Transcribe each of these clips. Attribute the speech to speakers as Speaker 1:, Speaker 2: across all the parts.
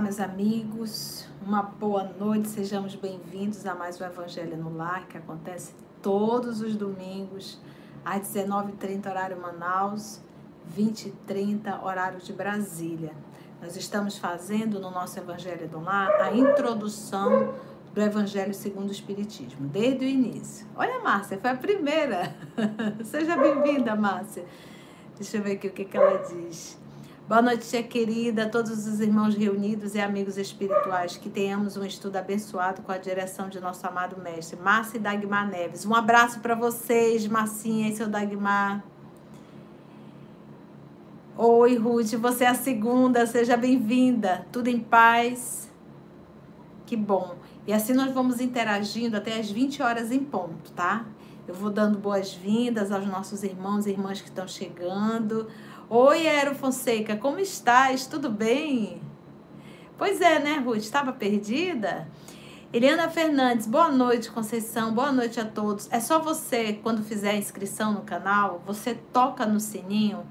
Speaker 1: Olá, meus amigos, uma boa noite, sejamos bem-vindos a mais um Evangelho no Lar, que acontece todos os domingos, às 19h30, horário Manaus, 20h30, horário de Brasília. Nós estamos fazendo no nosso Evangelho no Lar a introdução do Evangelho segundo o Espiritismo, desde o início. Olha, Márcia, foi a primeira. Seja bem-vinda, Márcia. Deixa eu ver aqui o que, que ela diz. Boa noite, tia querida, todos os irmãos reunidos e amigos espirituais. Que tenhamos um estudo abençoado com a direção de nosso amado mestre, Márcia e Dagmar Neves. Um abraço para vocês, Marcinha e seu Dagmar. Oi, Ruth, você é a segunda, seja bem-vinda. Tudo em paz? Que bom. E assim nós vamos interagindo até as 20 horas em ponto, tá? Eu vou dando boas-vindas aos nossos irmãos e irmãs que estão chegando. Oi, Ero Fonseca, como estás? Tudo bem? Pois é, né, Ruth? Estava perdida? Eliana Fernandes, boa noite, Conceição, boa noite a todos. É só você, quando fizer a inscrição no canal, você toca no sininho,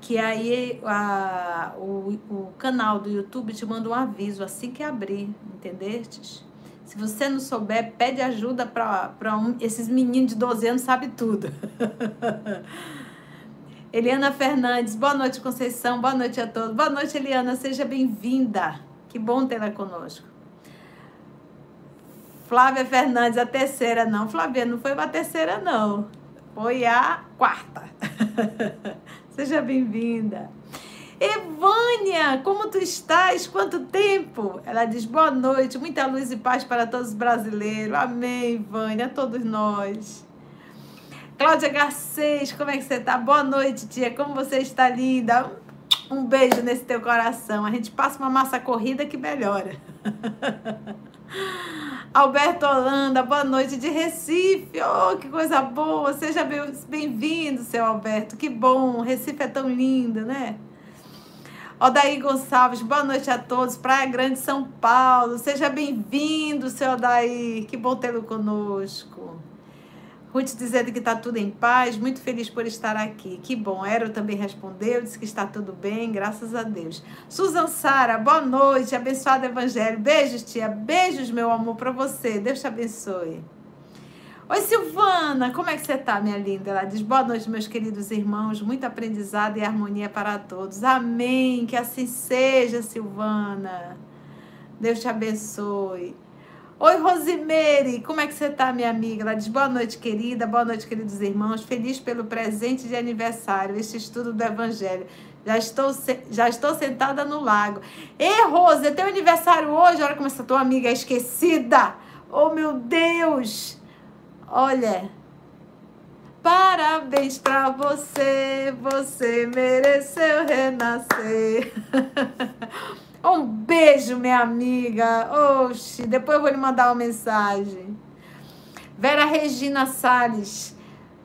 Speaker 1: que aí a, o, o canal do YouTube te manda um aviso assim que abrir, entendestes? Se você não souber, pede ajuda para um, esses meninos de 12 anos, sabe tudo. Eliana Fernandes, boa noite, Conceição, boa noite a todos. Boa noite, Eliana, seja bem-vinda. Que bom tê-la conosco. Flávia Fernandes, a terceira, não. Flávia, não foi a terceira, não. Foi a quarta. seja bem-vinda. Evânia, como tu estás? Quanto tempo? Ela diz boa noite, muita luz e paz para todos os brasileiros. Amém, Evânia, a todos nós. Cláudia Garcês, como é que você tá? Boa noite, tia. Como você está linda? Um beijo nesse teu coração. A gente passa uma massa corrida que melhora. Alberto Holanda, boa noite de Recife. Oh, que coisa boa. Seja bem-vindo, seu Alberto. Que bom. Recife é tão lindo, né? Odaí Gonçalves, boa noite a todos. Praia Grande, São Paulo. Seja bem-vindo, seu Odaí. Que bom tê-lo conosco. Ruth dizendo que está tudo em paz, muito feliz por estar aqui. Que bom. Ero também respondeu, disse que está tudo bem, graças a Deus. Susan Sara, boa noite, abençoado Evangelho. Beijos, tia. Beijos, meu amor, para você. Deus te abençoe. Oi, Silvana, como é que você está, minha linda? Ela diz: boa noite, meus queridos irmãos. Muito aprendizado e harmonia para todos. Amém. Que assim seja, Silvana. Deus te abençoe. Oi, Rosemary, como é que você tá, minha amiga? Ela diz boa noite, querida, boa noite, queridos irmãos. Feliz pelo presente de aniversário, este estudo do Evangelho. Já estou, já estou sentada no lago. Ei, Rose, é teu aniversário hoje? Olha como essa tua amiga é esquecida. Oh, meu Deus. Olha, Parabéns pra você, você mereceu renascer. Um beijo, minha amiga. Oxi, depois eu vou lhe mandar uma mensagem. Vera Regina Salles.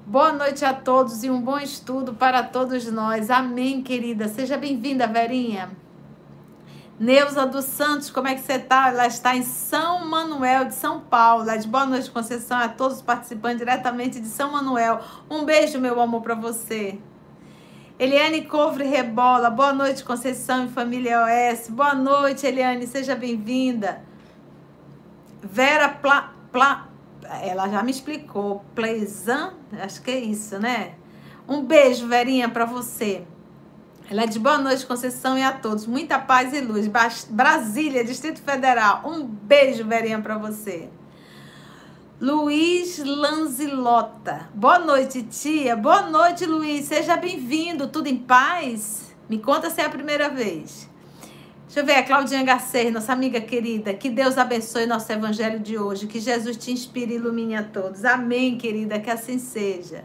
Speaker 1: Boa noite a todos e um bom estudo para todos nós. Amém, querida. Seja bem-vinda, Verinha. Neuza dos Santos, como é que você está? Ela está em São Manuel de São Paulo. De boa noite, Conceição, a todos os participantes diretamente de São Manuel. Um beijo, meu amor, para você. Eliane Covre Rebola, boa noite, Conceição e Família OS. Boa noite, Eliane, seja bem-vinda. Vera Pla, Pla, ela já me explicou. Pleizan, acho que é isso, né? Um beijo, Verinha, para você. Ela diz boa noite, Conceição, e a todos. Muita paz e luz. Brasília, Distrito Federal. Um beijo, Verinha, para você. Luiz Lanzilota. Boa noite, tia. Boa noite, Luiz. Seja bem-vindo. Tudo em paz? Me conta se é a primeira vez. Deixa eu ver, a Claudinha Garcês, nossa amiga querida. Que Deus abençoe nosso evangelho de hoje. Que Jesus te inspire e ilumine a todos. Amém, querida. Que assim seja.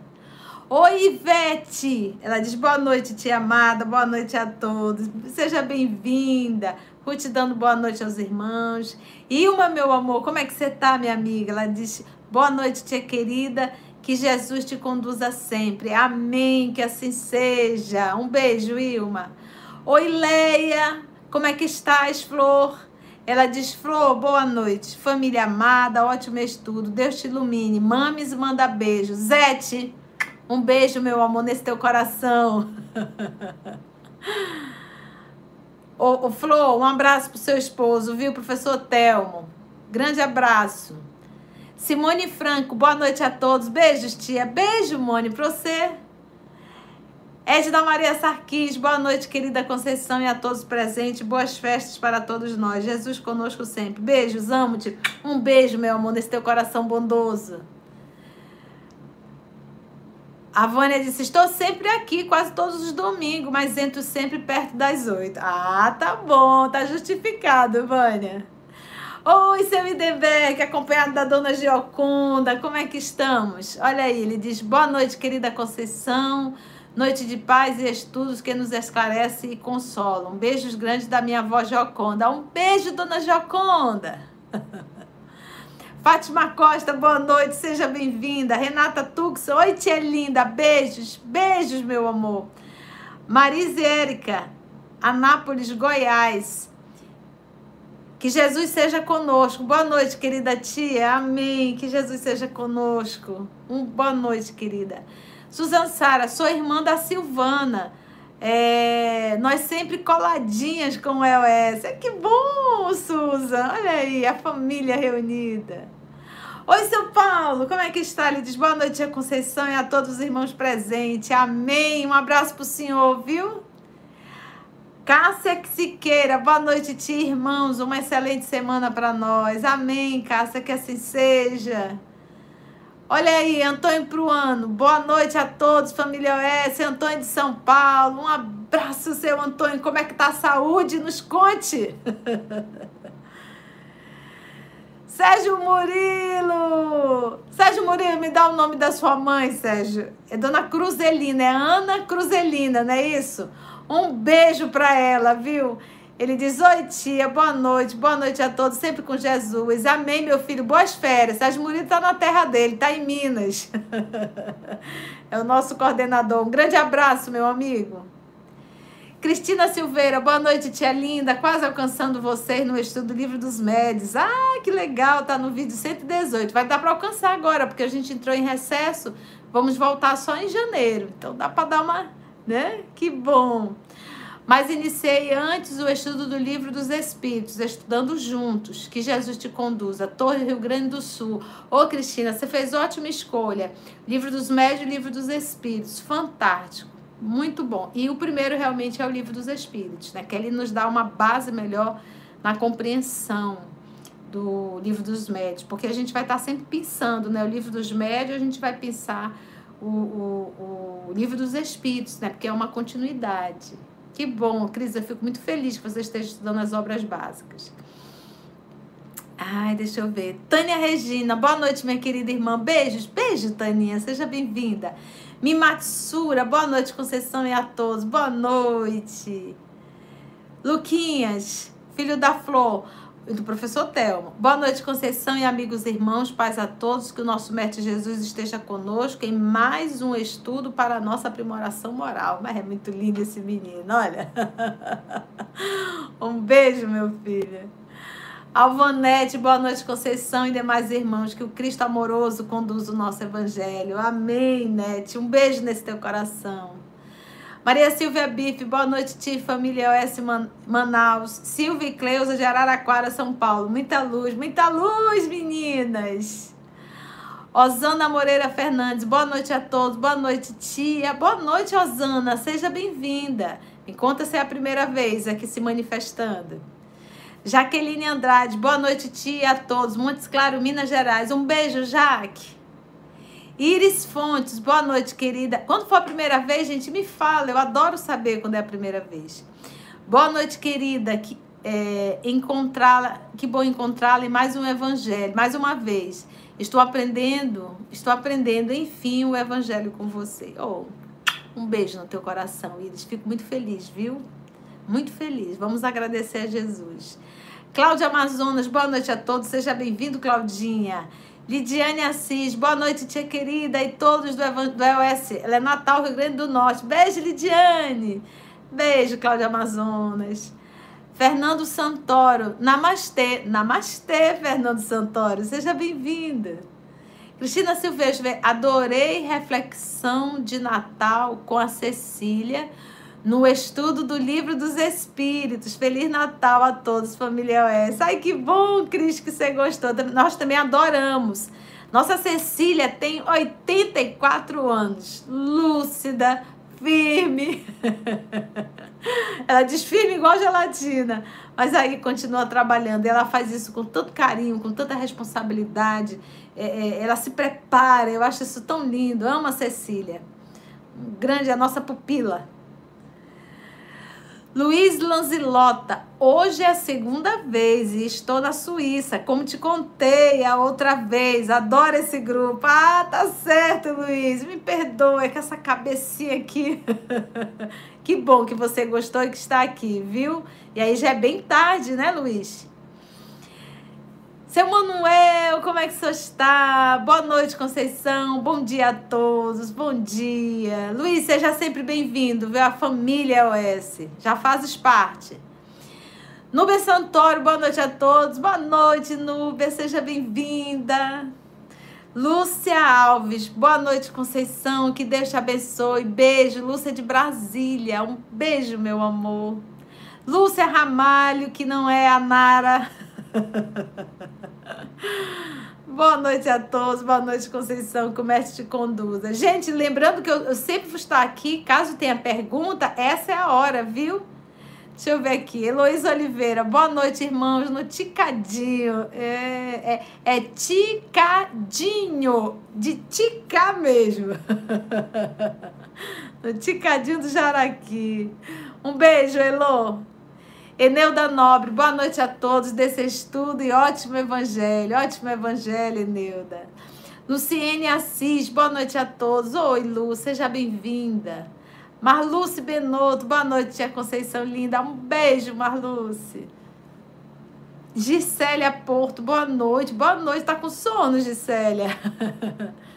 Speaker 1: Oi, Ivete. Ela diz boa noite, tia amada. Boa noite a todos. Seja bem-vinda. Ruth dando boa noite aos irmãos. Ilma, meu amor, como é que você tá, minha amiga? Ela diz: Boa noite, tia querida. Que Jesus te conduza sempre. Amém. Que assim seja. Um beijo, Ilma. Oi, Leia. Como é que estás, Flor? Ela diz: Flor, boa noite. Família amada, ótimo estudo. Deus te ilumine. Mames manda beijo. Zete, um beijo, meu amor, nesse teu coração. Ô, ô Flor, um abraço pro seu esposo, viu? Professor Telmo. Grande abraço. Simone Franco, boa noite a todos. Beijos, tia. Beijo, Mone, pra você. Edna Maria Sarquis, boa noite, querida Conceição e a todos presentes. Boas festas para todos nós. Jesus conosco sempre. Beijos, amo-te. Um beijo, meu amor, nesse teu coração bondoso. A Vânia disse: Estou sempre aqui, quase todos os domingos, mas entro sempre perto das oito. Ah, tá bom, tá justificado, Vânia. Oi, seu Idebeck, acompanhado da dona Gioconda, como é que estamos? Olha aí, ele diz: Boa noite, querida Conceição. Noite de paz e estudos que nos esclarece e consolam. Beijos grandes da minha avó Joconda. Um beijo, dona Joconda. Fátima Costa, boa noite, seja bem-vinda. Renata Tux, oi, tia linda, beijos, beijos, meu amor. Marise Érica, Anápolis, Goiás. Que Jesus seja conosco. Boa noite, querida tia. Amém. Que Jesus seja conosco. Um boa noite, querida. Suzana Sara, sou irmã da Silvana. É, nós sempre coladinhas com o EOS. Que bom, Susan. Olha aí, a família reunida. Oi, seu Paulo, como é que está? Ele diz boa noite a Conceição e a todos os irmãos presentes. Amém. Um abraço para o senhor, viu? Cássia Siqueira, boa noite, tia, irmãos. Uma excelente semana para nós. Amém, Cássia, que assim seja. Olha aí, Antônio Pruano. Boa noite a todos, família OS. Antônio de São Paulo. Um abraço, seu Antônio. Como é que tá a saúde? Nos conte. Sérgio Murilo! Sérgio Murilo, me dá o nome da sua mãe, Sérgio. É Dona Cruzelina, é Ana Cruzelina, não é isso? Um beijo para ela, viu? Ele diz: Oi, tia, boa noite, boa noite a todos, sempre com Jesus. Amém, meu filho, boas férias. Sérgio Murilo está na terra dele, está em Minas. é o nosso coordenador. Um grande abraço, meu amigo. Cristina Silveira, boa noite, tia linda. Quase alcançando vocês no estudo do livro dos médios. Ah, que legal, tá no vídeo 118. Vai dar para alcançar agora, porque a gente entrou em recesso. Vamos voltar só em janeiro. Então dá para dar uma, né? Que bom. Mas iniciei antes o estudo do livro dos Espíritos, estudando juntos, que Jesus te conduza. Torre Rio Grande do Sul. Ô, Cristina, você fez ótima escolha. Livro dos Médios, Livro dos Espíritos. Fantástico. Muito bom. E o primeiro realmente é o Livro dos Espíritos, né? Que ele nos dá uma base melhor na compreensão do Livro dos Médios. Porque a gente vai estar sempre pensando, né? O Livro dos Médios, a gente vai pensar o, o, o Livro dos Espíritos, né? Porque é uma continuidade. Que bom, Cris, eu fico muito feliz que você esteja estudando as obras básicas. Ai, deixa eu ver. Tânia Regina, boa noite, minha querida irmã. Beijos, beijo, Taninha, seja bem-vinda. Mimatsura, boa noite, Conceição e a todos. Boa noite. Luquinhas, filho da Flor do professor Telmo. Boa noite, Conceição e amigos irmãos, paz a todos, que o nosso Mestre Jesus esteja conosco em mais um estudo para a nossa aprimoração moral. Mas é muito lindo esse menino, olha. um beijo, meu filho. Alvanete, boa noite, Conceição e demais irmãos, que o Cristo amoroso conduza o nosso evangelho. Amém, Nete. Um beijo nesse teu coração. Maria Silvia Bife, boa noite, tia família OS Manaus. Silvia e Cleusa de Araraquara, São Paulo. Muita luz, muita luz, meninas. Osana Moreira Fernandes, boa noite a todos. Boa noite, tia. Boa noite, Osana. Seja bem-vinda. Me conta se é a primeira vez aqui se manifestando. Jaqueline Andrade, boa noite, tia, a todos. Montes Claro, Minas Gerais. Um beijo, Jaque. Iris Fontes, boa noite, querida. Quando for a primeira vez, gente, me fala. Eu adoro saber quando é a primeira vez. Boa noite, querida. Que, é, encontrá-la, que bom encontrá-la em mais um evangelho, mais uma vez. Estou aprendendo, estou aprendendo, enfim, o evangelho com você. Oh, um beijo no teu coração, Iris. Fico muito feliz, viu? Muito feliz. Vamos agradecer a Jesus. Cláudia Amazonas, boa noite a todos. Seja bem-vindo, Claudinha. Lidiane Assis, boa noite, tia querida, e todos do, do EOS. Ela é Natal, Rio Grande do Norte. Beijo, Lidiane. Beijo, Cláudia Amazonas. Fernando Santoro, namastê. Namastê, Fernando Santoro. Seja bem-vinda. Cristina Silvestre, adorei reflexão de Natal com a Cecília no estudo do Livro dos Espíritos. Feliz Natal a todos, família OS. Ai, que bom, Cris, que você gostou. Nós também adoramos. Nossa Cecília tem 84 anos, lúcida, firme. Ela diz firme igual gelatina, mas aí continua trabalhando. Ela faz isso com tanto carinho, com tanta responsabilidade. É, é, ela se prepara. Eu acho isso tão lindo. Amo a Cecília. Grande, a nossa pupila. Luiz Lanzilota, hoje é a segunda vez e estou na Suíça, como te contei a outra vez. Adoro esse grupo. Ah, tá certo, Luiz. Me perdoa, que essa cabecinha aqui. que bom que você gostou e que está aqui, viu? E aí já é bem tarde, né, Luiz? Seu Manuel, como é que você está? Boa noite, Conceição. Bom dia a todos. Bom dia. Luiz, seja sempre bem-vindo, viu? A família OS. Já fazes parte. Nubia Santoro, boa noite a todos. Boa noite, Nubia. Seja bem-vinda. Lúcia Alves, boa noite, Conceição. Que Deus te abençoe. Beijo, Lúcia de Brasília. Um beijo, meu amor. Lúcia Ramalho, que não é a Nara. Boa noite a todos, boa noite, Conceição, que te conduza. Gente, lembrando que eu, eu, sempre vou estar aqui, caso tenha pergunta, essa é a hora, viu? Deixa eu ver aqui, Heloísa Oliveira, boa noite, irmãos, no Ticadinho. É, é, é Ticadinho, de Tica mesmo. no Ticadinho do Jaraqui. Um beijo, Elo. Eneuda Nobre, boa noite a todos desse estudo e ótimo evangelho. Ótimo evangelho, Eneuda. Luciene Assis, boa noite a todos. Oi, Lu, seja bem-vinda. Marluce Benotto, boa noite, tia Conceição linda. Um beijo, Marluce. Gisélia Porto, boa noite. Boa noite, tá com sono, Gisélia.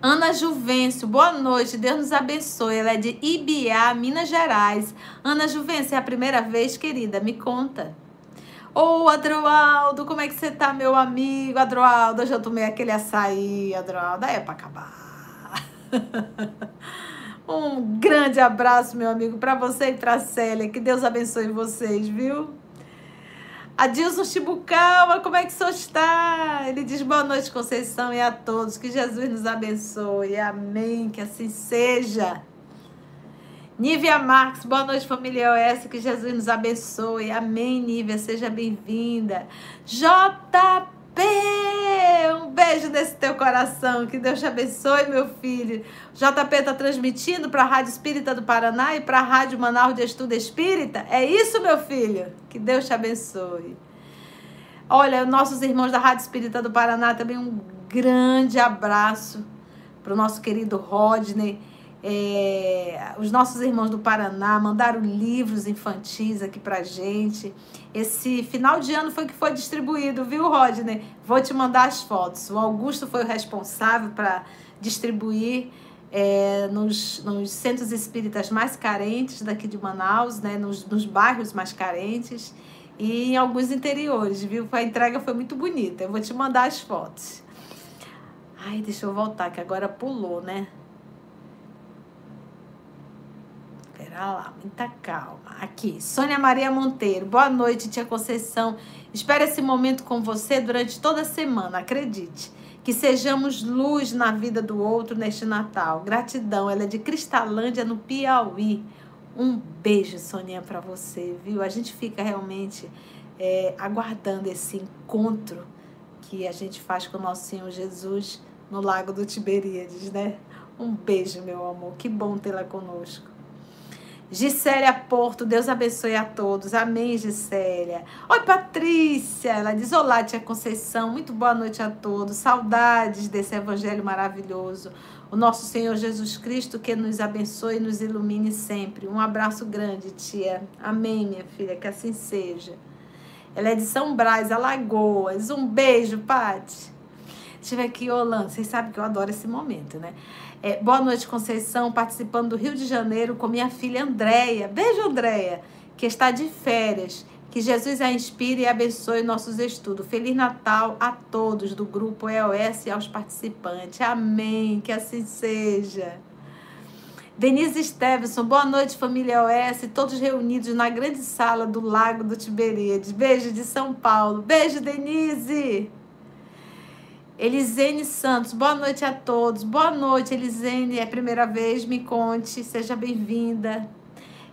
Speaker 1: Ana Juvencio, boa noite, Deus nos abençoe. Ela é de Ibiá, Minas Gerais. Ana Juvencio, é a primeira vez, querida? Me conta. Ô, oh, Adroaldo, como é que você tá, meu amigo? Adroaldo, eu tomei aquele açaí, Adroaldo, é pra acabar. um grande abraço, meu amigo, para você e pra Célia. Que Deus abençoe vocês, viu? Adilson Chibucalma, como é que senhor está? Ele diz boa noite, Conceição, e a todos. Que Jesus nos abençoe. Amém. Que assim seja. Nívia Marques, boa noite, família OS. Que Jesus nos abençoe. Amém, Nívia. Seja bem-vinda. JP, um beijo nesse teu coração. Que Deus te abençoe, meu filho. JP está transmitindo para a Rádio Espírita do Paraná e para a Rádio Manaus de Estudo Espírita. É isso, meu filho? Que Deus te abençoe. Olha, nossos irmãos da Rádio Espírita do Paraná também um grande abraço para o nosso querido Rodney. É, os nossos irmãos do Paraná mandaram livros infantis aqui pra gente. Esse final de ano foi que foi distribuído, viu, Rodney? Vou te mandar as fotos. O Augusto foi o responsável para distribuir é, nos, nos, centros espíritas mais carentes daqui de Manaus, né, nos, nos, bairros mais carentes e em alguns interiores, viu? A entrega foi muito bonita. Eu vou te mandar as fotos. Ai, deixa eu voltar, que agora pulou, né? Pera lá, muita calma. Aqui, Sônia Maria Monteiro. Boa noite, tia Conceição. Espero esse momento com você durante toda a semana, acredite. Que sejamos luz na vida do outro neste Natal. Gratidão. Ela é de Cristalândia, no Piauí. Um beijo, Soninha, para você, viu? A gente fica realmente é, aguardando esse encontro que a gente faz com o nosso Senhor Jesus no Lago do Tiberíades, né? Um beijo, meu amor. Que bom tê-la conosco. Gisélia Porto, Deus abençoe a todos. Amém, Gisélia. Oi, Patrícia. Ela diz: Olá, tia Conceição. Muito boa noite a todos. Saudades desse evangelho maravilhoso. O nosso Senhor Jesus Cristo que nos abençoe e nos ilumine sempre. Um abraço grande, tia. Amém, minha filha. Que assim seja. Ela é de São Brás, Alagoas. Um beijo, Pati. Ver aqui, Holanda. Vocês sabem que eu adoro esse momento, né? É, boa noite, Conceição, participando do Rio de Janeiro com minha filha Andréia. Beijo, Andréia, que está de férias. Que Jesus a inspire e abençoe nossos estudos. Feliz Natal a todos do grupo EOS e aos participantes. Amém. Que assim seja. Denise Stevenson, boa noite, família OS, todos reunidos na grande sala do Lago do Tiberíades. Beijo de São Paulo. Beijo, Denise. Elisene Santos, boa noite a todos. Boa noite, Elisene. É a primeira vez, me conte. Seja bem-vinda.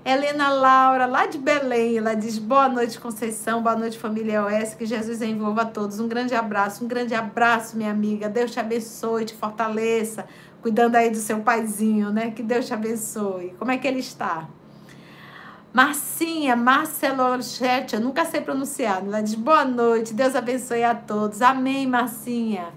Speaker 1: Helena Laura, lá de Belém, ela diz: Boa noite, Conceição, boa noite, família OS, que Jesus envolva a todos. Um grande abraço, um grande abraço, minha amiga. Deus te abençoe, te fortaleça, cuidando aí do seu paizinho, né? Que Deus te abençoe. Como é que ele está? Marcinha, Marcelorchete, eu nunca sei pronunciar. Ela diz: Boa noite, Deus abençoe a todos. Amém, Marcinha.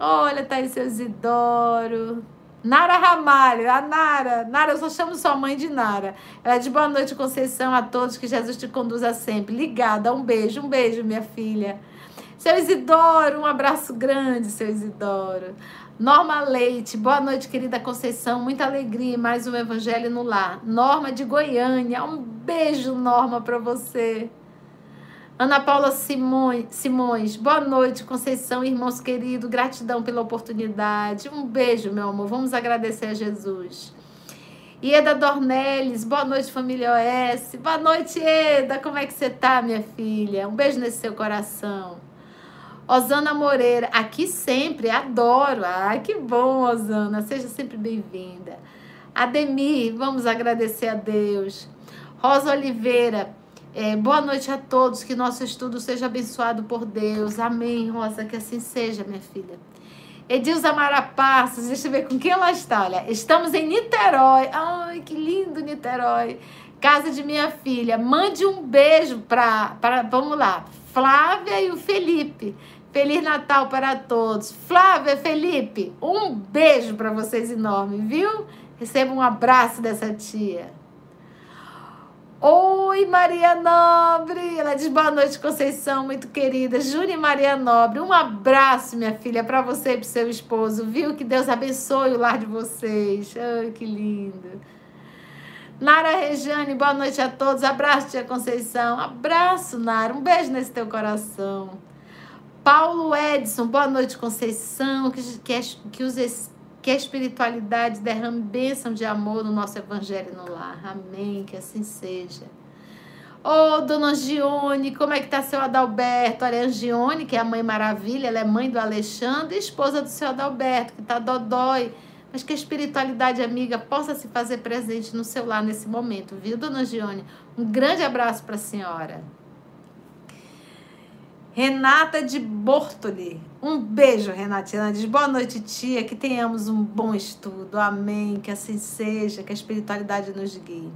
Speaker 1: Olha, tá aí seu Isidoro. Nara Ramalho, a Nara. Nara, eu só chamo sua mãe de Nara. Ela de boa noite, Conceição, a todos, que Jesus te conduza sempre. Ligada, um beijo, um beijo, minha filha. Seu Isidoro, um abraço grande, seu Isidoro. Norma Leite, boa noite, querida Conceição. Muita alegria mais um Evangelho no Lar. Norma de Goiânia, um beijo, Norma, para você. Ana Paula Simões, boa noite, Conceição, irmãos queridos, gratidão pela oportunidade. Um beijo, meu amor, vamos agradecer a Jesus. Ieda Dornelles, boa noite, família OS. Boa noite, Eda, como é que você tá, minha filha? Um beijo nesse seu coração. Osana Moreira, aqui sempre, adoro. Ai, que bom, Osana, seja sempre bem-vinda. Ademir, vamos agradecer a Deus. Rosa Oliveira, é, boa noite a todos, que nosso estudo seja abençoado por Deus. Amém, Rosa, que assim seja, minha filha. Edilza Mara Passos, deixa eu ver com quem ela está. Olha, estamos em Niterói. Ai, que lindo Niterói. Casa de minha filha. Mande um beijo para vamos lá, Flávia e o Felipe. Feliz Natal para todos. Flávia, Felipe, um beijo para vocês enorme, viu? Receba um abraço dessa tia. Oi, Maria Nobre. Ela diz boa noite, Conceição, muito querida. Júlia Maria Nobre, um abraço, minha filha, para você e para seu esposo, viu? Que Deus abençoe o lar de vocês. Ai, que lindo. Nara Rejane, boa noite a todos. Abraço, tia Conceição. Abraço, Nara. Um beijo nesse teu coração. Paulo Edson, boa noite, Conceição. Que, que, que os que a espiritualidade derrame bênção de amor no nosso evangelho no lar. Amém. Que assim seja. Ô, oh, dona Angione, como é que tá seu Adalberto? Olha, a Angione, que é a mãe maravilha, ela é mãe do Alexandre esposa do seu Adalberto, que tá dodói. Mas que a espiritualidade amiga possa se fazer presente no seu lar nesse momento, viu, dona Angione? Um grande abraço para a senhora. Renata de Bortoli. Um beijo, Renatina. Diz boa noite, tia. Que tenhamos um bom estudo. Amém. Que assim seja. Que a espiritualidade nos guie.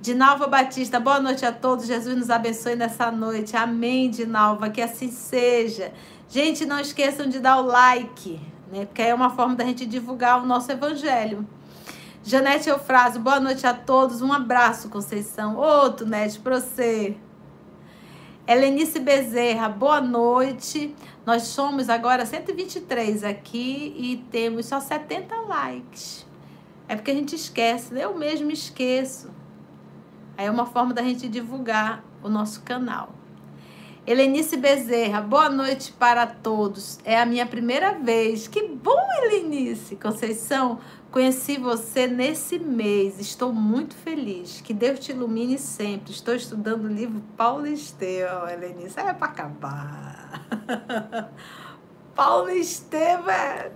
Speaker 1: Dinalva Batista, boa noite a todos. Jesus nos abençoe nessa noite. Amém, Dinalva. Que assim seja. Gente, não esqueçam de dar o like, né? Porque é uma forma da gente divulgar o nosso evangelho. Janete Eufrásio, boa noite a todos. Um abraço, Conceição. Outro, Nete, para você. Helenice Bezerra, boa noite. Nós somos agora 123 aqui e temos só 70 likes. É porque a gente esquece, né? eu mesmo esqueço. Aí é uma forma da gente divulgar o nosso canal. Helenice Bezerra, boa noite para todos. É a minha primeira vez. Que bom, Helenice. Conceição, Conheci você nesse mês, estou muito feliz. Que Deus te ilumine sempre. Estou estudando o livro Paulo Estevão, Helenice. É para acabar. Paulo Estevão é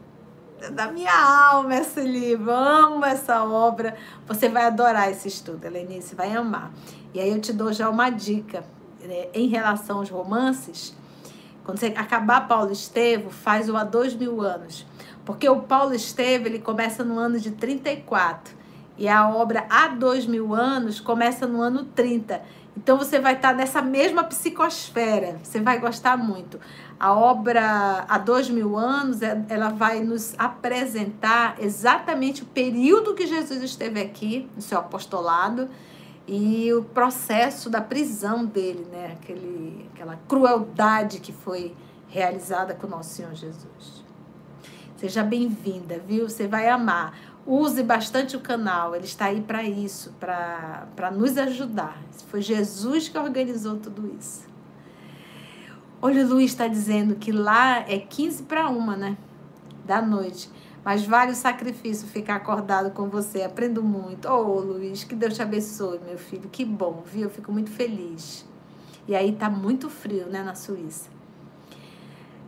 Speaker 1: da minha alma esse livro. Amo essa obra. Você vai adorar esse estudo, Helenice, vai amar. E aí eu te dou já uma dica né, em relação aos romances. Quando você acabar Paulo Estevão, faz o há dois mil anos porque o Paulo Esteve, ele começa no ano de 34 e a obra há dois mil anos começa no ano 30. Então você vai estar nessa mesma psicosfera, você vai gostar muito. A obra há dois mil anos, é, ela vai nos apresentar exatamente o período que Jesus esteve aqui, no seu apostolado, e o processo da prisão dele, né? Aquele, aquela crueldade que foi realizada com o nosso Senhor Jesus. Seja bem-vinda, viu? Você vai amar. Use bastante o canal, ele está aí para isso, para nos ajudar. Foi Jesus que organizou tudo isso. Olha, o Luiz está dizendo que lá é 15 para uma, né? Da noite. Mas vale o sacrifício ficar acordado com você. Aprendo muito. Ô, oh, Luiz, que Deus te abençoe, meu filho. Que bom, viu? Eu fico muito feliz. E aí tá muito frio, né, na Suíça.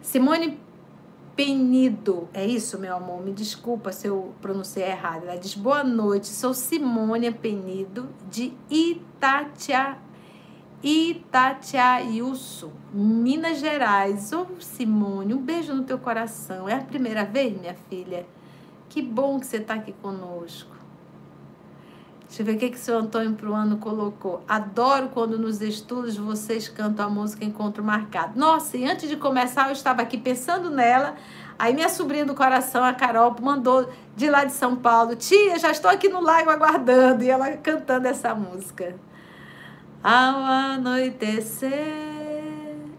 Speaker 1: Simone Penido, é isso, meu amor? Me desculpa se eu pronunciei errado. Ela diz: Boa noite, sou Simônia Penido, de Itatia, Itatiaiuçu, Minas Gerais. Ô, oh, Simone, um beijo no teu coração. É a primeira vez, minha filha? Que bom que você está aqui conosco. Deixa eu ver o que, que o seu Antônio Pruano colocou. Adoro quando nos estudos vocês cantam a música Encontro Marcado. Nossa, e antes de começar, eu estava aqui pensando nela. Aí minha sobrinha do coração, a Carol, mandou de lá de São Paulo. Tia, já estou aqui no lago aguardando. E ela cantando essa música. Ao anoitecer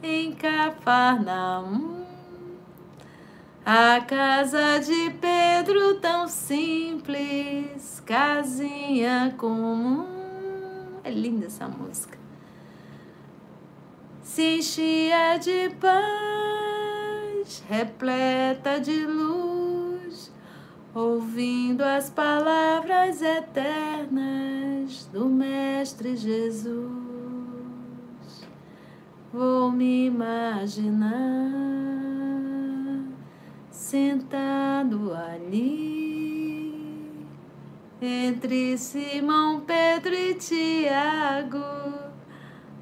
Speaker 1: em Cafarnaum a casa de Pedro tão simples, casinha comum. É linda essa música. Se enchia de paz, repleta de luz, ouvindo as palavras eternas do Mestre Jesus. Vou me imaginar sentado ali entre Simão, Pedro e Tiago,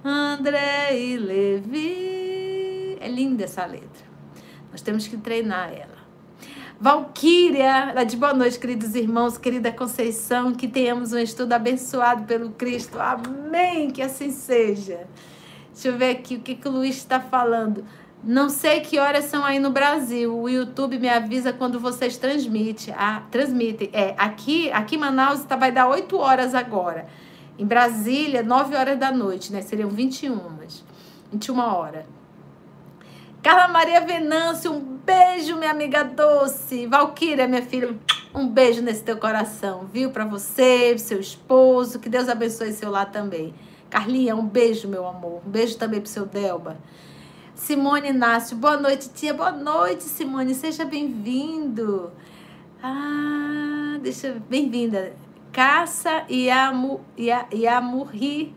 Speaker 1: André e Levi. É linda essa letra. Nós temos que treinar ela. Valquíria, ela de boa noite, queridos irmãos, querida Conceição, que tenhamos um estudo abençoado pelo Cristo. Amém, que assim seja. Deixa eu ver aqui o que, que o Luiz está falando. Não sei que horas são aí no Brasil. O YouTube me avisa quando vocês transmitem. Ah, transmitem. É, aqui, aqui em Manaus tá, vai dar 8 horas agora. Em Brasília, 9 horas da noite, né? Seriam 21, 21 horas. Carla Maria Venâncio, um beijo, minha amiga doce. Valquíria, minha filha, um beijo nesse teu coração, viu? Para você, seu esposo. Que Deus abençoe seu lar também. Carlinha, um beijo, meu amor. Um beijo também pro seu Delba. Simone Inácio, boa noite, tia. Boa noite, Simone. Seja bem-vindo. Ah, deixa bem-vinda. Caça Yamu, Yamurri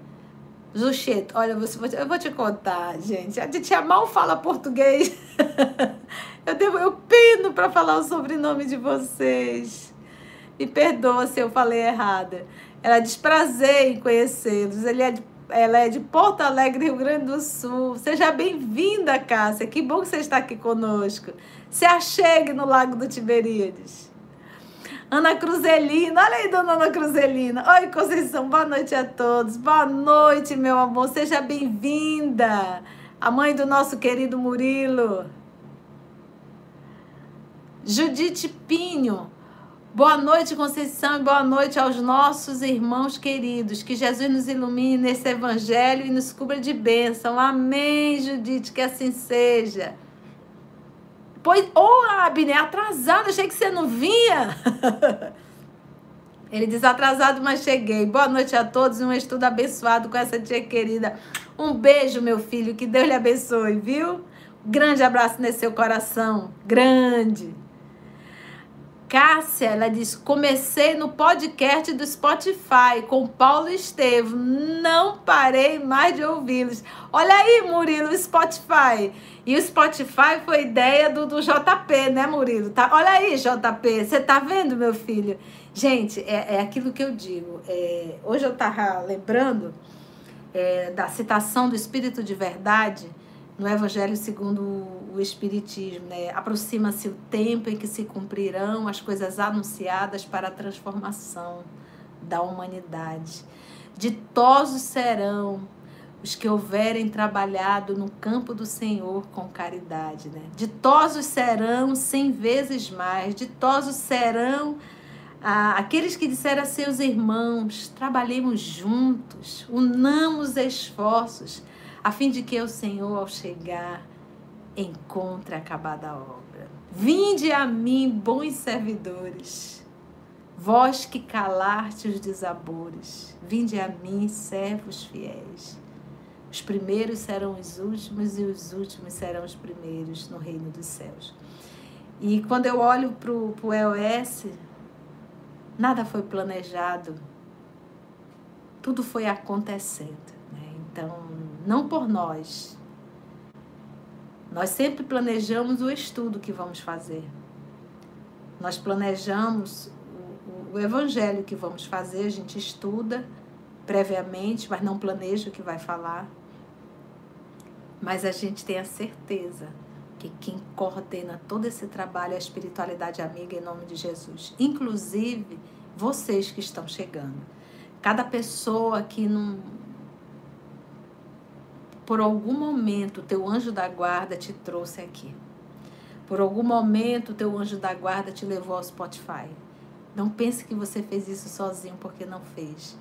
Speaker 1: Zucheto. Olha, eu vou te contar, gente. A tia mal fala português. Eu, devo, eu pino para falar o sobrenome de vocês. Me perdoa se eu falei errada. Ela diz prazer em conhecê-los. Ele é de ela é de Porto Alegre, Rio Grande do Sul. Seja bem-vinda, Cássia. Que bom que você está aqui conosco. Se achegue no Lago do Tiberíades. Ana Cruzelina, olha aí, dona Ana Cruzelina. Oi, Conceição, boa noite a todos. Boa noite, meu amor. Seja bem-vinda. A mãe do nosso querido Murilo. Judite Pinho. Boa noite, Conceição, e boa noite aos nossos irmãos queridos. Que Jesus nos ilumine nesse evangelho e nos cubra de bênção. Amém, Judite, que assim seja. Pois, ô oh, Abner, atrasado, achei que você não vinha. Ele diz atrasado, mas cheguei. Boa noite a todos, um estudo abençoado com essa tia querida. Um beijo, meu filho, que Deus lhe abençoe, viu? Grande abraço nesse seu coração, grande. Cássia, ela diz: comecei no podcast do Spotify com Paulo Estevam. Não parei mais de ouvi-los. Olha aí, Murilo, Spotify. E o Spotify foi ideia do, do JP, né, Murilo? Tá? Olha aí, JP. Você tá vendo, meu filho? Gente, é, é aquilo que eu digo. É, hoje eu tava lembrando é, da citação do Espírito de Verdade no Evangelho segundo o Espiritismo. Né? Aproxima-se o tempo em que se cumprirão as coisas anunciadas para a transformação da humanidade. Ditosos serão os que houverem trabalhado no campo do Senhor com caridade. Né? Ditosos serão cem vezes mais, ditosos serão ah, aqueles que disseram a seus irmãos: trabalhemos juntos, unamos esforços a fim de que o Senhor, ao chegar, encontre acabada a obra. Vinde a mim, bons servidores, vós que calaste os desabores, vinde a mim, servos fiéis. Os primeiros serão os últimos e os últimos serão os primeiros no reino dos céus. E quando eu olho para o EOS, nada foi planejado, tudo foi acontecendo. Né? Então, não por nós. Nós sempre planejamos o estudo que vamos fazer. Nós planejamos o, o, evangelho que vamos fazer, a gente estuda previamente, mas não planeja o que vai falar. Mas a gente tem a certeza que quem coordena todo esse trabalho é a espiritualidade amiga em nome de Jesus. Inclusive, vocês que estão chegando. Cada pessoa que não. Por algum momento, teu anjo da guarda te trouxe aqui. Por algum momento, teu anjo da guarda te levou ao Spotify. Não pense que você fez isso sozinho, porque não fez.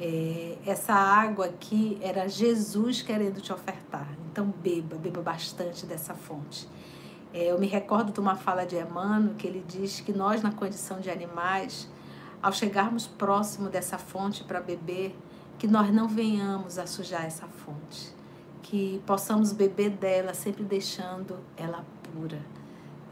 Speaker 1: É, essa água aqui era Jesus querendo te ofertar. Então beba, beba bastante dessa fonte. É, eu me recordo de uma fala de Emmanuel que ele diz que nós, na condição de animais, ao chegarmos próximo dessa fonte para beber, que nós não venhamos a sujar essa fonte, que possamos beber dela sempre deixando ela pura.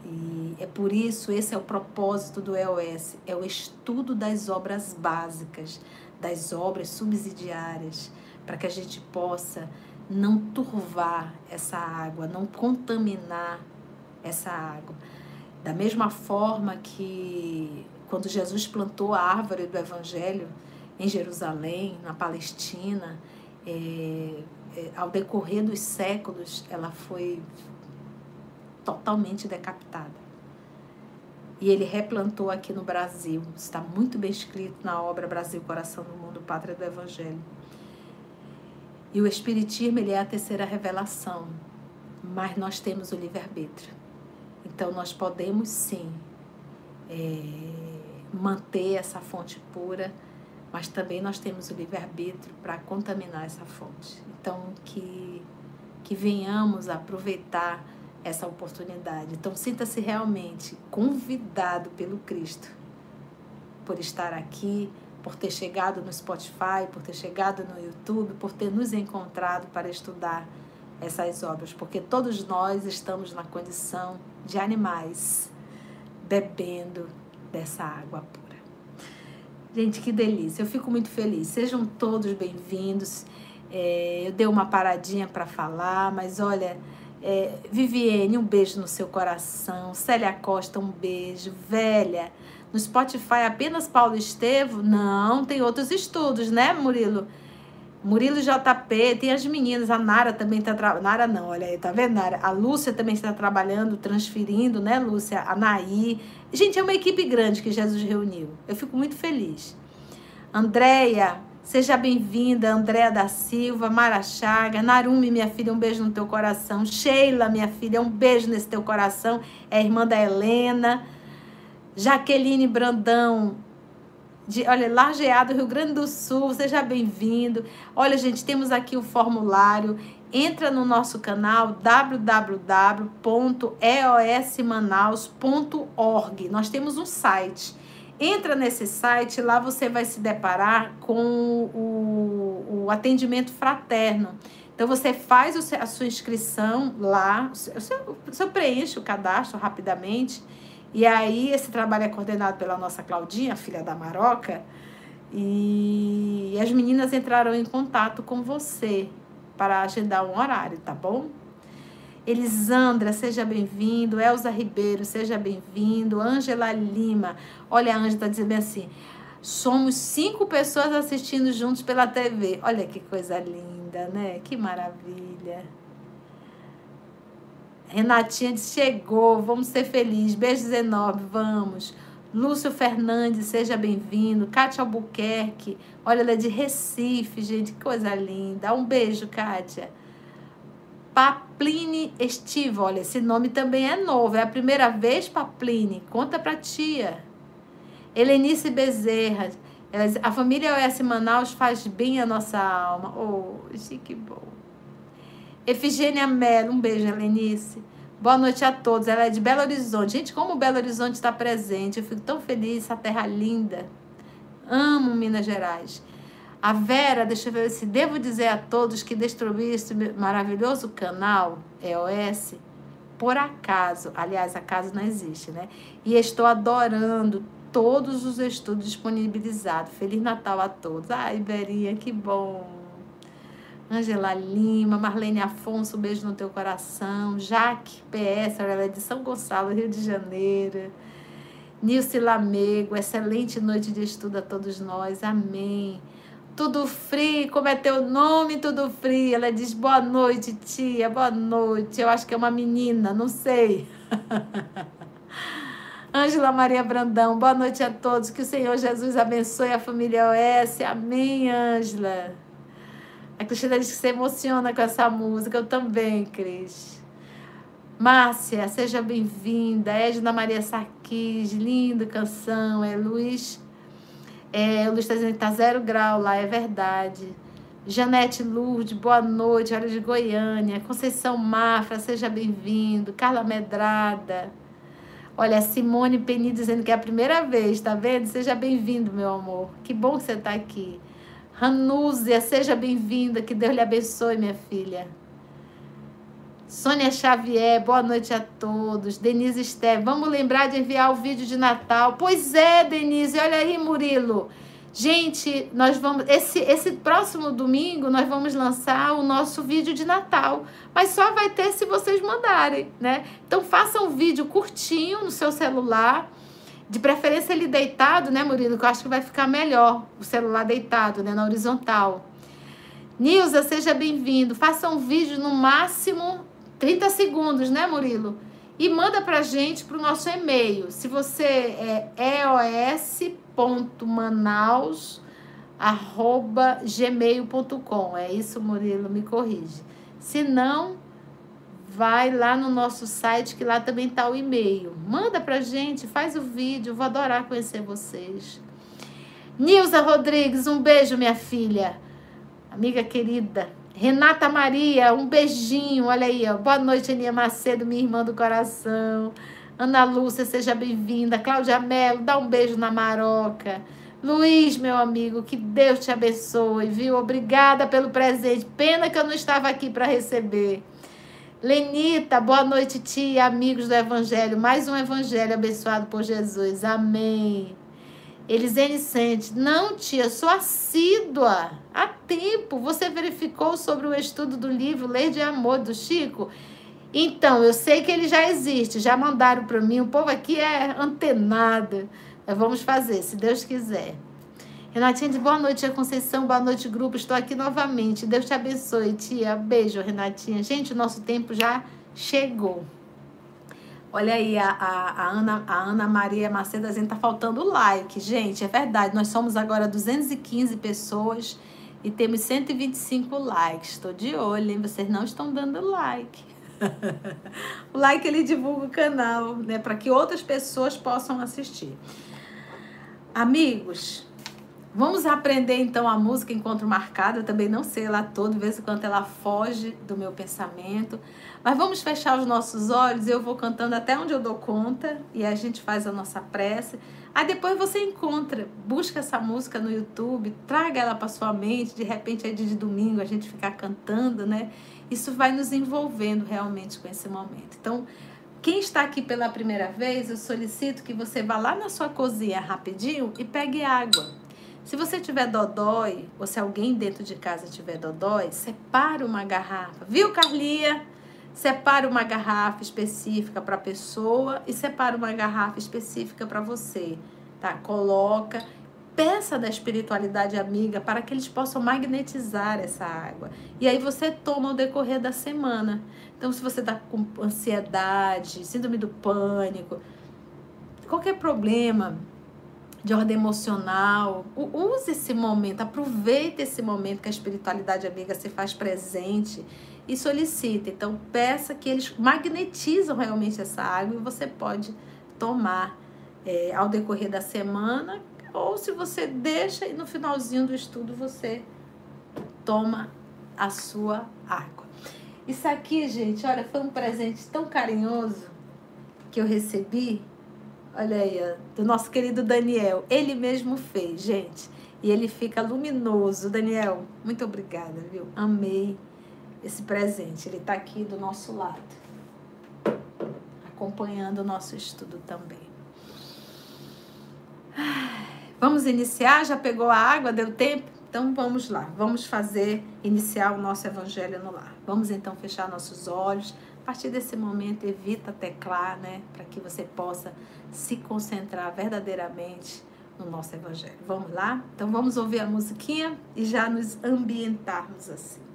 Speaker 1: E é por isso, esse é o propósito do EOS, é o estudo das obras básicas, das obras subsidiárias, para que a gente possa não turvar essa água, não contaminar essa água. Da mesma forma que quando Jesus plantou a árvore do Evangelho em Jerusalém, na Palestina, é, ao decorrer dos séculos, ela foi totalmente decapitada. E ele replantou aqui no Brasil. Está muito bem escrito na obra Brasil, Coração do Mundo, Pátria do Evangelho. E o Espiritismo ele é a terceira revelação, mas nós temos o livre-arbítrio. Então nós podemos sim é, manter essa fonte pura, mas também nós temos o livre-arbítrio para contaminar essa fonte. Então que, que venhamos aproveitar essa oportunidade. Então, sinta-se realmente convidado pelo Cristo por estar aqui, por ter chegado no Spotify, por ter chegado no YouTube, por ter nos encontrado para estudar essas obras, porque todos nós estamos na condição de animais bebendo dessa água pura. Gente, que delícia! Eu fico muito feliz. Sejam todos bem-vindos. É, eu dei uma paradinha para falar, mas olha é, Viviane, um beijo no seu coração. Célia Costa, um beijo. Velha, no Spotify apenas Paulo Estevo? Não, tem outros estudos, né, Murilo? Murilo JP, tem as meninas, a Nara também está trabalhando. Nara não, olha aí, tá vendo, Nara? A Lúcia também está trabalhando, transferindo, né, Lúcia? A Naí. Gente, é uma equipe grande que Jesus reuniu. Eu fico muito feliz. Andréia, Seja bem-vinda, Andréa da Silva, Mara Chaga, Narumi, minha filha, um beijo no teu coração. Sheila, minha filha, um beijo nesse teu coração. É irmã da Helena. Jaqueline Brandão, de, olha, Lajeado, Rio Grande do Sul, seja bem-vindo. Olha, gente, temos aqui o formulário. Entra no nosso canal www.eosmanaus.org. Nós temos um site Entra nesse site, lá você vai se deparar com o, o atendimento fraterno. Então você faz a sua inscrição lá, você preenche o cadastro rapidamente, e aí esse trabalho é coordenado pela nossa Claudinha, filha da Maroca, e as meninas entrarão em contato com você para agendar um horário, tá bom? Elisandra, seja bem-vindo. Elza Ribeiro, seja bem-vindo. Ângela Lima. Olha, a Ângela está dizendo assim: somos cinco pessoas assistindo juntos pela TV. Olha que coisa linda, né? Que maravilha. Renatinha chegou, vamos ser felizes. Beijos enormes, vamos. Lúcio Fernandes, seja bem-vindo. Kátia Albuquerque, olha, ela é de Recife, gente, que coisa linda. Um beijo, Kátia. Papline Estiva, olha, esse nome também é novo, é a primeira vez, Papline, conta pra tia. Helenice Bezerra, a família OS Manaus faz bem a nossa alma. Oh, que bom. Efigênia Mello, um beijo, Helenice. Boa noite a todos. Ela é de Belo Horizonte. Gente, como Belo Horizonte está presente, eu fico tão feliz, essa terra linda. Amo Minas Gerais. A Vera, deixa eu ver se devo dizer a todos que destruí esse maravilhoso canal EOS por acaso, aliás, acaso não existe, né? E estou adorando todos os estudos disponibilizados. Feliz Natal a todos. Ai, Berinha, que bom. Angela Lima, Marlene Afonso, um beijo no teu coração. Jaque PS, ela é de São Gonçalo, Rio de Janeiro. Nilce Lamego, excelente noite de estudo a todos nós. Amém. Tudo Frio, como é teu nome, Tudo Frio? Ela diz boa noite, tia, boa noite. Eu acho que é uma menina, não sei. Ângela Maria Brandão, boa noite a todos. Que o Senhor Jesus abençoe a família OS. Amém, Ângela. A Cristina diz que se emociona com essa música. Eu também, Cris. Márcia, seja bem-vinda. Edna Maria Sarquis, linda canção. É Luiz é, o Luiz está dizendo que está zero grau lá, é verdade. Janete Lourdes, boa noite, hora de Goiânia. Conceição Mafra, seja bem-vindo. Carla Medrada. Olha, Simone Peni dizendo que é a primeira vez, tá vendo? Seja bem-vindo, meu amor. Que bom que você está aqui. Ranúzia, seja bem-vinda. Que Deus lhe abençoe, minha filha. Sônia Xavier, boa noite a todos. Denise Esther, vamos lembrar de enviar o vídeo de Natal. Pois é, Denise, olha aí, Murilo. Gente, nós vamos. Esse, esse próximo domingo nós vamos lançar o nosso vídeo de Natal. Mas só vai ter se vocês mandarem, né? Então faça um vídeo curtinho no seu celular. De preferência ele deitado, né, Murilo? Que eu acho que vai ficar melhor o celular deitado, né? Na horizontal. Nilza, seja bem-vindo. Faça um vídeo no máximo 30 segundos, né, Murilo? E manda pra gente pro nosso e-mail. Se você é eos.manaus@gmail.com. É isso, Murilo, me corrige. Se não, vai lá no nosso site que lá também tá o e-mail. Manda pra gente, faz o vídeo, vou adorar conhecer vocês. Nilza Rodrigues, um beijo, minha filha. Amiga querida, Renata Maria, um beijinho. Olha aí, ó. Boa noite, Aninha Macedo, minha irmã do coração. Ana Lúcia, seja bem-vinda. Cláudia Mello, dá um beijo na Maroca. Luiz, meu amigo, que Deus te abençoe, viu? Obrigada pelo presente. Pena que eu não estava aqui para receber. Lenita, boa noite, tia, amigos do Evangelho. Mais um Evangelho abençoado por Jesus. Amém. Elisene Sente, não, tia, sou assídua. Há tempo. Você verificou sobre o estudo do livro Lei de Amor do Chico? Então, eu sei que ele já existe, já mandaram para mim. O povo aqui é antenado. Vamos fazer, se Deus quiser. Renatinha boa noite, Conceição. Boa noite, grupo. Estou aqui novamente. Deus te abençoe, tia. Beijo, Renatinha. Gente, o nosso tempo já chegou. Olha aí, a, a, a, Ana, a Ana Maria Macedo dizendo tá faltando like. Gente, é verdade. Nós somos agora 215 pessoas e temos 125 likes. Estou de olho, hein? Vocês não estão dando like. o like ele divulga o canal, né? Para que outras pessoas possam assistir. Amigos, vamos aprender então a música Encontro Marcado. Eu também não sei ela toda, de vez em quando ela foge do meu pensamento. Mas vamos fechar os nossos olhos, eu vou cantando até onde eu dou conta e a gente faz a nossa prece. Aí depois você encontra, busca essa música no YouTube, traga ela para sua mente, de repente é dia de domingo a gente ficar cantando, né? Isso vai nos envolvendo realmente com esse momento. Então, quem está aqui pela primeira vez, eu solicito que você vá lá na sua cozinha rapidinho e pegue água. Se você tiver dodói, ou se alguém dentro de casa tiver dodói, separe uma garrafa. Viu, Carlia? Separa uma garrafa específica para a pessoa e separa uma garrafa específica para você, tá? Coloca, peça da espiritualidade amiga para que eles possam magnetizar essa água. E aí você toma ao decorrer da semana. Então, se você está com ansiedade, síndrome do pânico, qualquer problema de ordem emocional, use esse momento, aproveite esse momento que a espiritualidade amiga se faz presente e solicita. Então, peça que eles magnetizam realmente essa água e você pode tomar é, ao decorrer da semana, ou se você deixa e no finalzinho do estudo você toma a sua água. Isso aqui, gente, olha, foi um presente tão carinhoso que eu recebi. Olha aí, do nosso querido Daniel. Ele mesmo fez, gente. E ele fica luminoso. Daniel, muito obrigada, viu? Amei esse presente. Ele está aqui do nosso lado. acompanhando o nosso estudo também. Vamos iniciar? Já pegou a água? Deu tempo? Então vamos lá, vamos fazer, iniciar o nosso Evangelho no lar. Vamos então fechar nossos olhos. A partir desse momento, evita teclar, né? Para que você possa se concentrar verdadeiramente no nosso Evangelho. Vamos lá? Então vamos ouvir a musiquinha e já nos ambientarmos assim.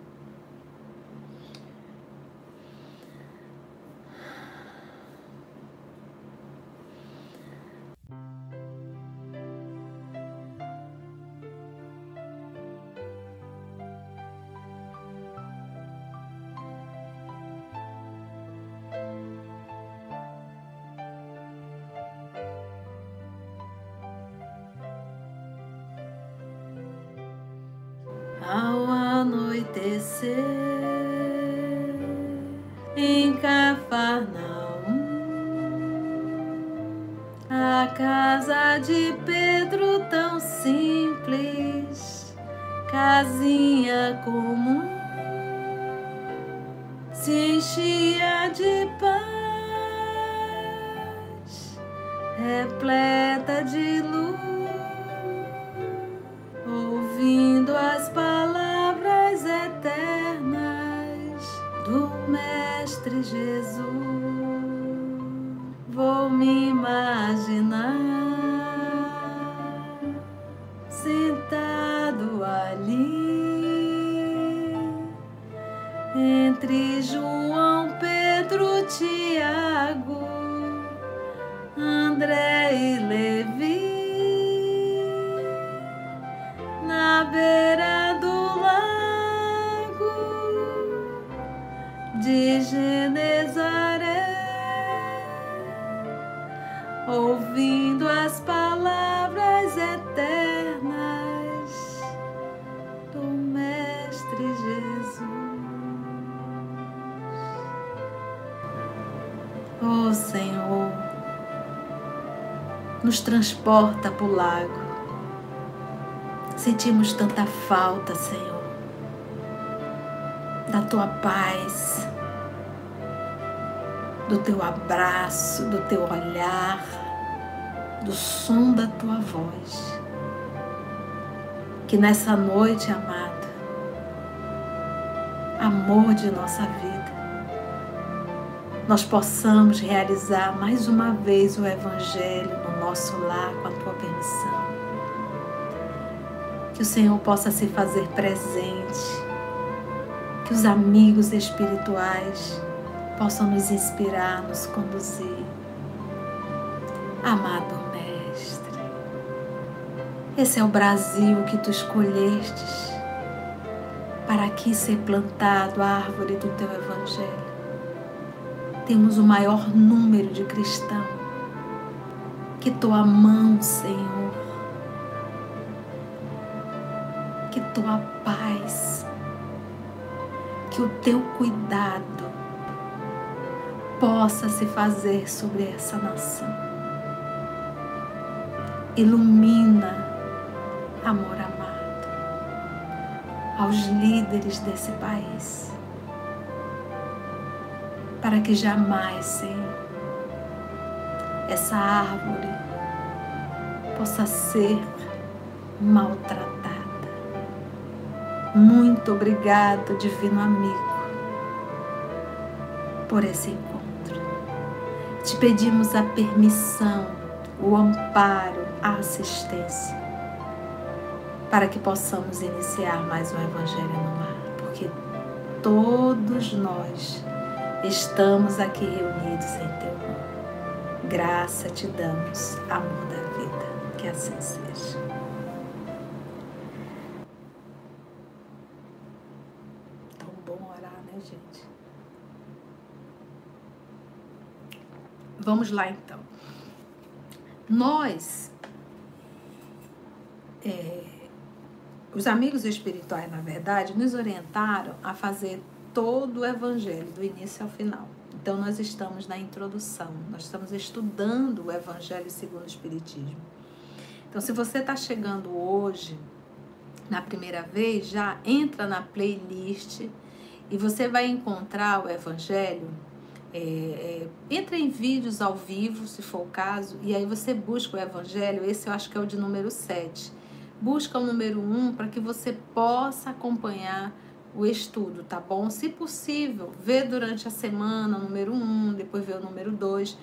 Speaker 1: Nos transporta para o lago Sentimos tanta falta, Senhor, da tua paz, do teu abraço, do teu olhar, do som da tua voz. Que nessa noite, amado, amor de nossa vida, nós possamos realizar mais uma vez o Evangelho nosso lar com a tua permissão que o Senhor possa se fazer presente, que os amigos espirituais possam nos inspirar, nos conduzir. Amado Mestre, esse é o Brasil que tu escolhestes para aqui ser plantado a árvore do teu Evangelho. Temos o maior número de cristãos. Que tua mão, Senhor, que tua paz, que o teu cuidado possa se fazer sobre essa nação. Ilumina, amor amado, aos líderes desse país, para que jamais, Senhor, essa árvore possa ser maltratada muito obrigado, Divino Amigo, por esse encontro. Te pedimos a permissão, o amparo, a assistência, para que possamos iniciar mais um Evangelho no Mar, porque todos nós estamos aqui reunidos em Teu nome. Graça te damos, amor da vida, que assim seja. gente? Vamos lá então. Nós, é, os amigos espirituais, na verdade, nos orientaram a fazer todo o evangelho, do início ao final. Então, nós estamos na introdução, nós estamos estudando o evangelho segundo o Espiritismo. Então, se você está chegando hoje, na primeira vez, já entra na playlist e você vai encontrar o Evangelho É, é, entra em vídeos ao vivo, se for o caso, e aí você busca o Evangelho. Esse eu acho que é o de número 7. Busca o número 1 para que você possa acompanhar o estudo, tá bom? Se possível, vê durante a semana o número 1, depois vê o número 2,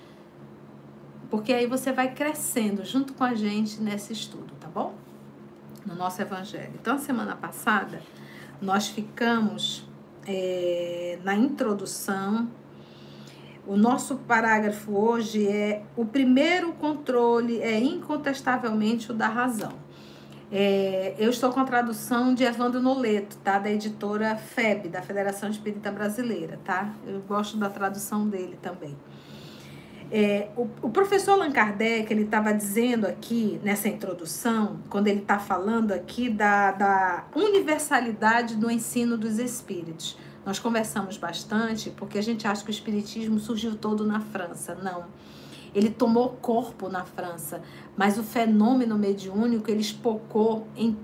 Speaker 1: porque aí você vai crescendo junto com a gente nesse estudo, tá bom? No nosso Evangelho. Então, semana passada, nós ficamos é, na introdução. O nosso parágrafo hoje é: o primeiro controle é incontestavelmente o da razão. É, eu estou com a tradução de Evandro Noleto, tá? Da editora FEB, da Federação Espírita Brasileira, tá? Eu gosto da tradução dele também. É, o, o, professor Allan Kardec, ele estava dizendo aqui, nessa introdução, quando ele está falando aqui da, da universalidade do ensino dos espíritos. Nós conversamos bastante, porque a gente acha que o espiritismo surgiu todo na França. Não. Ele tomou corpo na França, mas o fenômeno mediúnico ele espocou em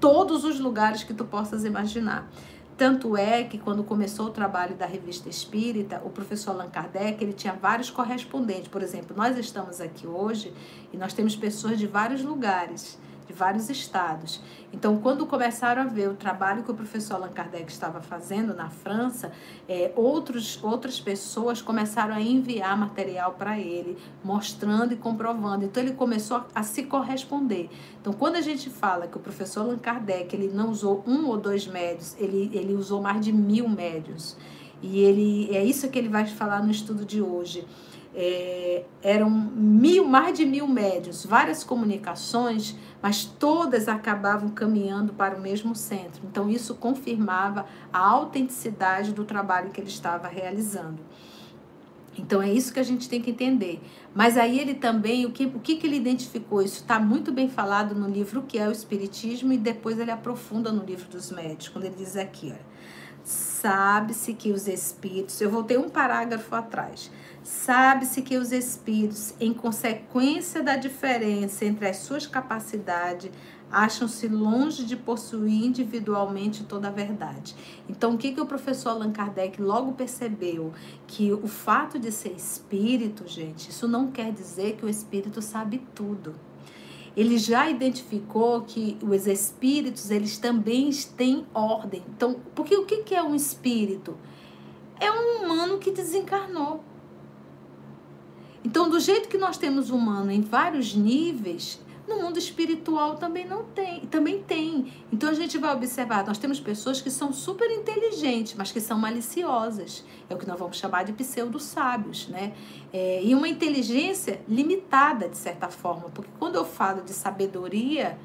Speaker 1: todos os lugares que tu possas imaginar. Tanto é que quando começou o trabalho da revista Espírita, o professor Allan Kardec, ele tinha vários correspondentes. Por exemplo, nós estamos aqui hoje e nós temos pessoas de vários lugares de vários estados. Então, quando começaram a ver o trabalho que o professor Allan Kardec estava fazendo na França, é, outros, outras pessoas começaram a enviar material para ele, mostrando e comprovando. Então, ele começou a, a, se corresponder. Então, quando a gente fala que o professor Allan Kardec ele não usou um ou dois médios, ele, ele usou mais de mil médios. E ele é isso que ele vai falar no estudo de hoje. É, eram mil, mais de mil médios, várias comunicações mas todas acabavam caminhando para o mesmo centro. Então, isso confirmava a autenticidade do trabalho que ele estava realizando. Então, é isso que a gente tem que entender. Mas aí ele também, o que, o que, que ele identificou? Isso está muito bem falado no livro que é o Espiritismo, e depois ele aprofunda no livro dos médios, quando ele diz aqui, olha, sabe-se que os espíritos, eu voltei um parágrafo atrás, Sabe-se que os espíritos, em consequência da diferença entre as suas capacidades, acham-se longe de possuir individualmente toda a verdade. Então, o que, que o professor Allan Kardec logo percebeu? Que o fato de ser espírito, gente, isso não quer dizer que o espírito sabe tudo. Ele já identificou que os espíritos, eles também têm ordem. Então, porque o que, que é um espírito? É um humano que desencarnou. Então, do jeito que nós temos humano em vários níveis, no mundo espiritual também não tem, também tem. Então a gente vai observar, nós temos pessoas que são super inteligentes, mas que são maliciosas. É o que nós vamos chamar de pseudo-sábios, né? É, e uma inteligência limitada, de certa forma, porque quando eu falo de sabedoria,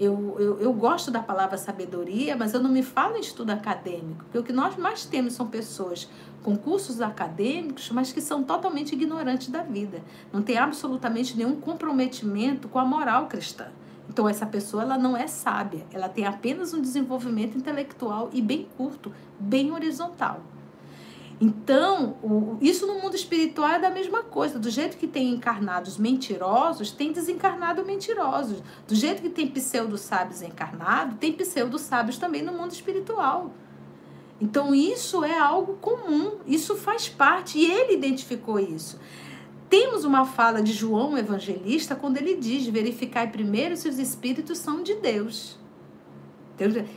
Speaker 1: eu, eu, eu gosto da palavra sabedoria, mas eu não me falo em estudo acadêmico, porque o que nós mais temos são pessoas com cursos acadêmicos, mas que são totalmente ignorantes da vida. Não tem absolutamente nenhum comprometimento com a moral cristã. Então essa pessoa ela não é sábia, ela tem apenas um desenvolvimento intelectual e bem curto, bem horizontal. Então, o, isso no mundo espiritual é da mesma coisa. Do jeito que tem encarnados mentirosos, tem desencarnado mentirosos. Do jeito que tem pseudo-sábios encarnados, tem pseudo-sábios também no mundo espiritual. Então isso é algo comum, isso faz parte e ele identificou isso. Temos uma fala de João Evangelista quando ele diz: verificai primeiro se os espíritos são de Deus.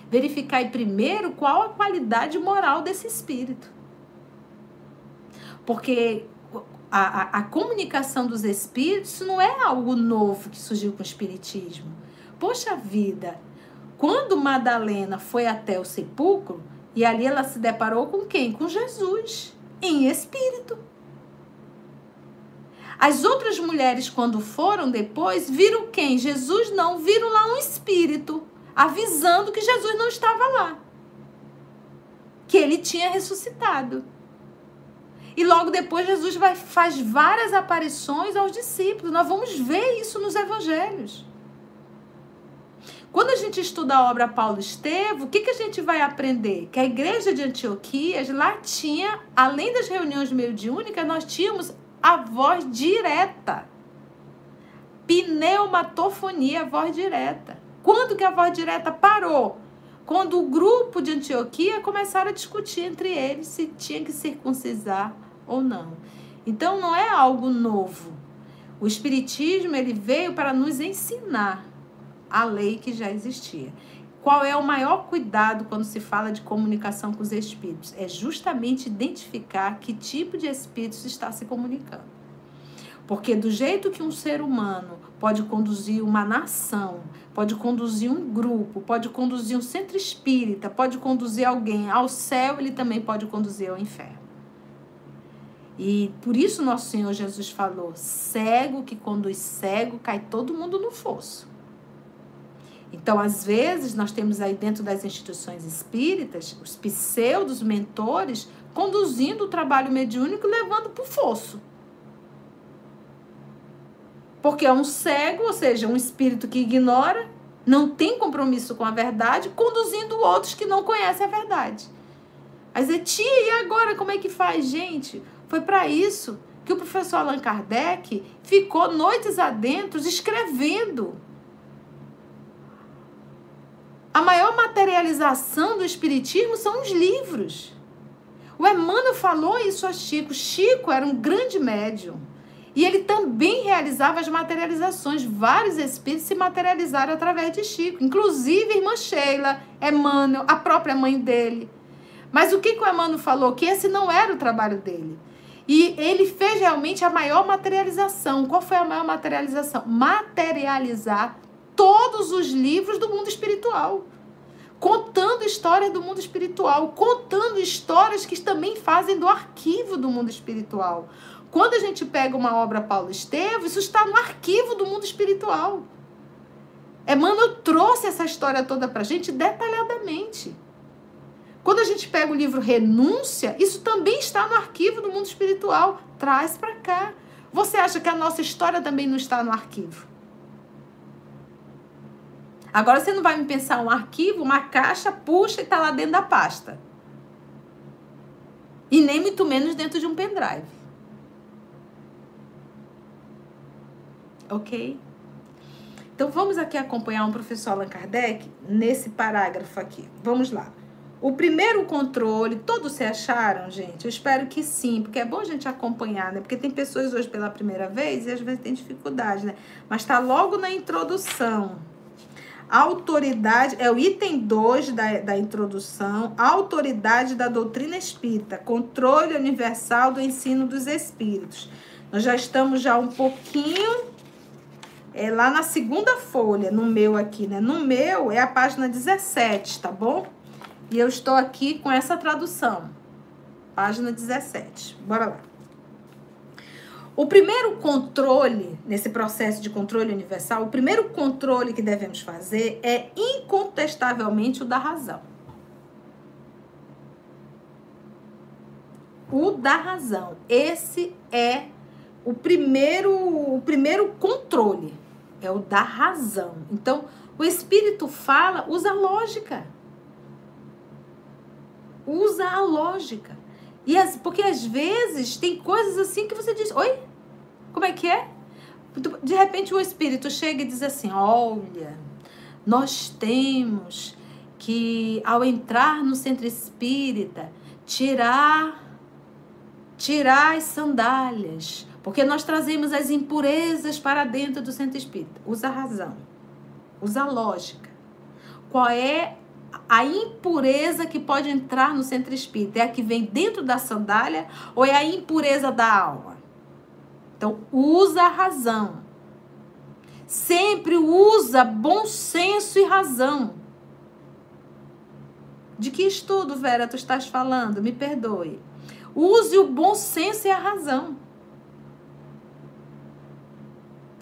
Speaker 1: Verificai primeiro qual a qualidade moral desse espírito. Porque a, a, a, comunicação dos espíritos não é algo novo que surgiu com o espiritismo. Poxa vida, quando Madalena foi até o sepulcro, e ali ela se deparou com quem? Com Jesus, em espírito. As outras mulheres, quando foram depois, viram quem? Jesus não, viram lá um espírito, avisando que Jesus não estava lá. Que ele tinha ressuscitado. E logo depois Jesus vai, faz várias aparições aos discípulos. Nós vamos ver isso nos evangelhos. Quando a gente estuda a obra Paulo Estevo, o que, que a gente vai aprender? Que a igreja de Antioquia, lá tinha, além das reuniões mediúnicas, nós tínhamos a voz direta. Pneumatofonia, voz direta. Quando que a voz direta parou? Quando o grupo de Antioquia começaram a discutir entre eles se tinha que circuncisar ou não. Então não é algo novo. O espiritismo ele veio para nos ensinar a lei que já existia. Qual é o maior cuidado quando se fala de comunicação com os espíritos? É justamente identificar que tipo de espíritos está se comunicando. Porque do jeito que um ser humano pode conduzir uma nação, pode conduzir um grupo, pode conduzir um centro espírita, pode conduzir alguém ao céu, ele também pode conduzir ao inferno. E por isso nosso Senhor Jesus falou: cego que conduz cego, cai todo mundo no fosso. Então, às vezes, nós temos aí dentro das instituições espíritas os pseudos mentores conduzindo o trabalho mediúnico e levando para o fosso. Porque é um cego, ou seja, um espírito que ignora, não tem compromisso com a verdade, conduzindo outros que não conhecem a verdade. Mas é tia, e agora como é que faz, gente? Foi para isso que o professor Allan Kardec ficou noites adentro escrevendo. A maior materialização do espiritismo são os livros. O Emmanuel falou isso a Chico. Chico era um grande médium. E ele também realizava as materializações. Vários espíritos se materializaram através de Chico, inclusive a irmã Sheila, Emmanuel, a própria mãe dele. Mas o que, que o Emmanuel falou? Que esse não era o trabalho dele. E ele fez realmente a maior materialização. Qual foi a maior materialização? Materializar todos os livros do mundo espiritual. Contando histórias do mundo espiritual, contando histórias que também fazem do arquivo do mundo espiritual. Quando a gente pega uma obra Paulo Estevam, isso está no arquivo do mundo espiritual. Emmanuel trouxe essa história toda para a gente detalhadamente. Quando a gente pega o livro Renúncia, isso também está no arquivo do mundo espiritual. Traz para cá. Você acha que a nossa história também não está no arquivo? Agora você não vai me pensar um arquivo, uma caixa, puxa e está lá dentro da pasta. E nem muito menos dentro de um pendrive. ok? Então vamos aqui acompanhar um professor Allan Kardec nesse parágrafo aqui. Vamos lá. O primeiro controle, todos se acharam, gente? Eu espero que sim, porque é bom a gente acompanhar, né? Porque tem pessoas hoje pela primeira vez e às vezes tem dificuldade, né? Mas tá logo na introdução. Autoridade, é o item 2 da, da introdução, autoridade da doutrina espírita, controle universal do ensino dos espíritos. Nós já estamos já um pouquinho é lá na segunda folha, no meu aqui, né? No meu é a página 17, tá bom? E eu estou aqui com essa tradução. Página 17. Bora lá. O primeiro controle, nesse processo de controle universal, o primeiro controle que devemos fazer é incontestavelmente o da razão. O da razão. Esse é o primeiro, o primeiro controle é o da razão. Então, o espírito fala, usa a lógica. Usa a lógica. E as, porque às vezes tem coisas assim que você diz: Oi? Como é que é? De repente o espírito chega e diz assim: Olha, nós temos que, ao entrar no centro espírita, tirar, tirar as sandálias, porque nós trazemos as impurezas para dentro do centro espírita. Usa a razão. Usa a lógica. Qual é a impureza que pode entrar no centro espírita? É a que vem dentro da sandália ou é a impureza da alma? Então, usa a razão. Sempre usa bom senso e razão. De que estudo, Vera, tu estás falando? Me perdoe. Use o bom senso e a razão.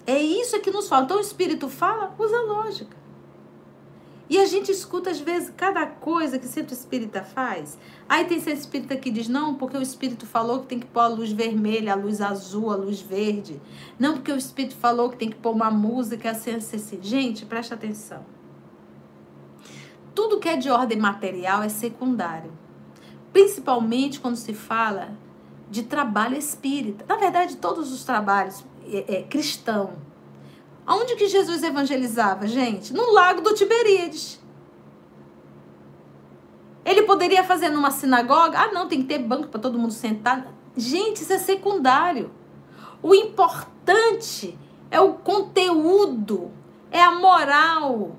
Speaker 1: É isso que nos fala. Então o Espírito fala, usa lógica. E a gente escuta, às vezes, cada coisa que o centro espírita faz. Aí tem centro espírita que diz, não, porque o espírito falou que tem que pôr a luz vermelha, a luz azul, a luz verde. Não, porque o espírito falou que tem que pôr uma música assim, assim, assim. Gente, presta atenção. Tudo que é de ordem material é secundário. Principalmente quando se fala de trabalho espírita. Na verdade, todos os trabalhos é, é, cristão. Aonde que Jesus evangelizava, gente? No lago do Tiberíades. Ele poderia fazer numa sinagoga? Ah, não, tem que ter banco para todo mundo sentar. Gente, isso é secundário. O importante é o conteúdo, é a moral,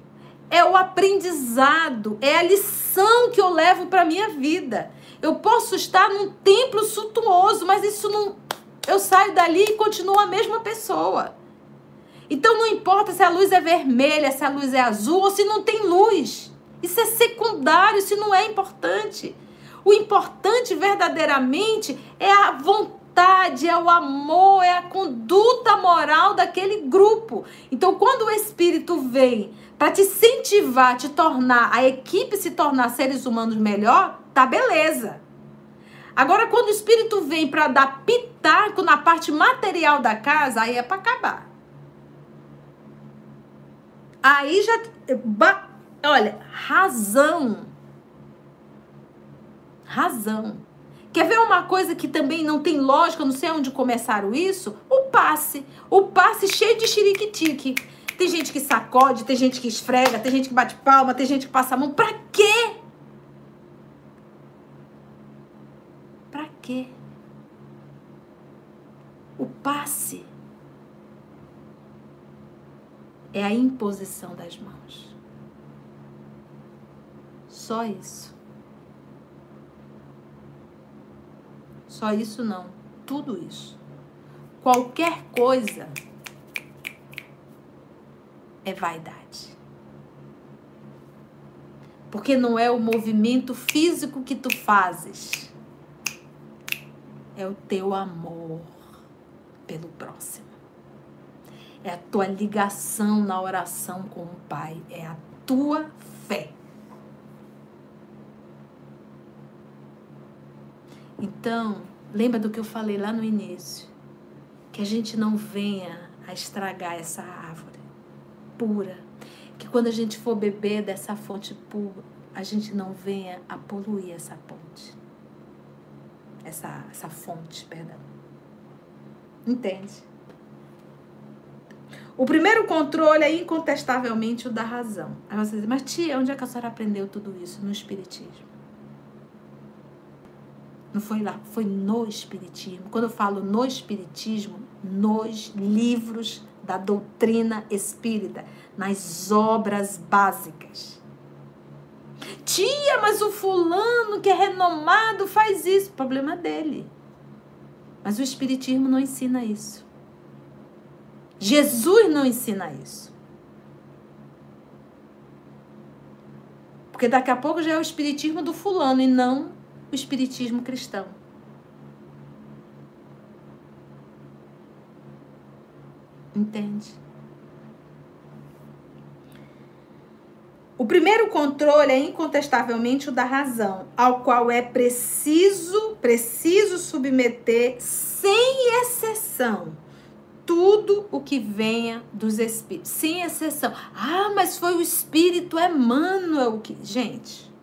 Speaker 1: é o aprendizado, é a lição que eu levo para minha vida. Eu posso estar num templo suntuoso, mas isso não. Eu saio dali e continuo a mesma pessoa. Então não importa se a luz é vermelha, se a luz é azul ou se não tem luz. Isso é secundário, isso não é importante. O importante verdadeiramente é a vontade, é o amor, é a conduta moral daquele grupo. Então, quando o Espírito vem para te incentivar, te tornar, a equipe se tornar seres humanos melhor, tá beleza. Agora, quando o Espírito vem para dar pitaco na parte material da casa, aí é para acabar. Aí já. Olha, razão. Razão. Quer ver uma coisa que também não tem lógica, não sei onde começaram isso? O passe. O passe cheio de xiriquitique. Tem gente que sacode, tem gente que esfrega, tem gente que bate palma, tem gente que passa a mão. Pra quê? Pra quê? O passe é a imposição das mãos. Só isso. Só isso não. Tudo isso. Qualquer coisa é vaidade. Porque não é o movimento físico que tu fazes, é o teu amor pelo próximo é a tua ligação na oração com o Pai, é a tua fé. Então, lembra do que eu falei lá no início? Que a gente não venha a estragar essa árvore pura. Que quando a gente for beber dessa fonte pura, a gente não venha a poluir essa ponte. Essa, essa fonte, perdão. Entende? O primeiro controle é incontestavelmente o da razão. Aí você diz, mas tia, onde é que a senhora aprendeu tudo isso? No Espiritismo. Não foi lá, foi no Espiritismo. Quando eu falo no Espiritismo, nos livros da doutrina espírita, nas obras básicas. Tia, mas o fulano que é renomado faz isso. Problema dele. Mas o Espiritismo não ensina isso. Jesus não ensina isso. Porque daqui a pouco já é o espiritismo do fulano e não o espiritismo cristão. Entende? O primeiro controle é incontestavelmente o da razão, ao qual é preciso, preciso submeter sem exceção tudo o que venha dos espíritos, sem exceção. Ah, mas foi o espírito Emmanuel que. Gente.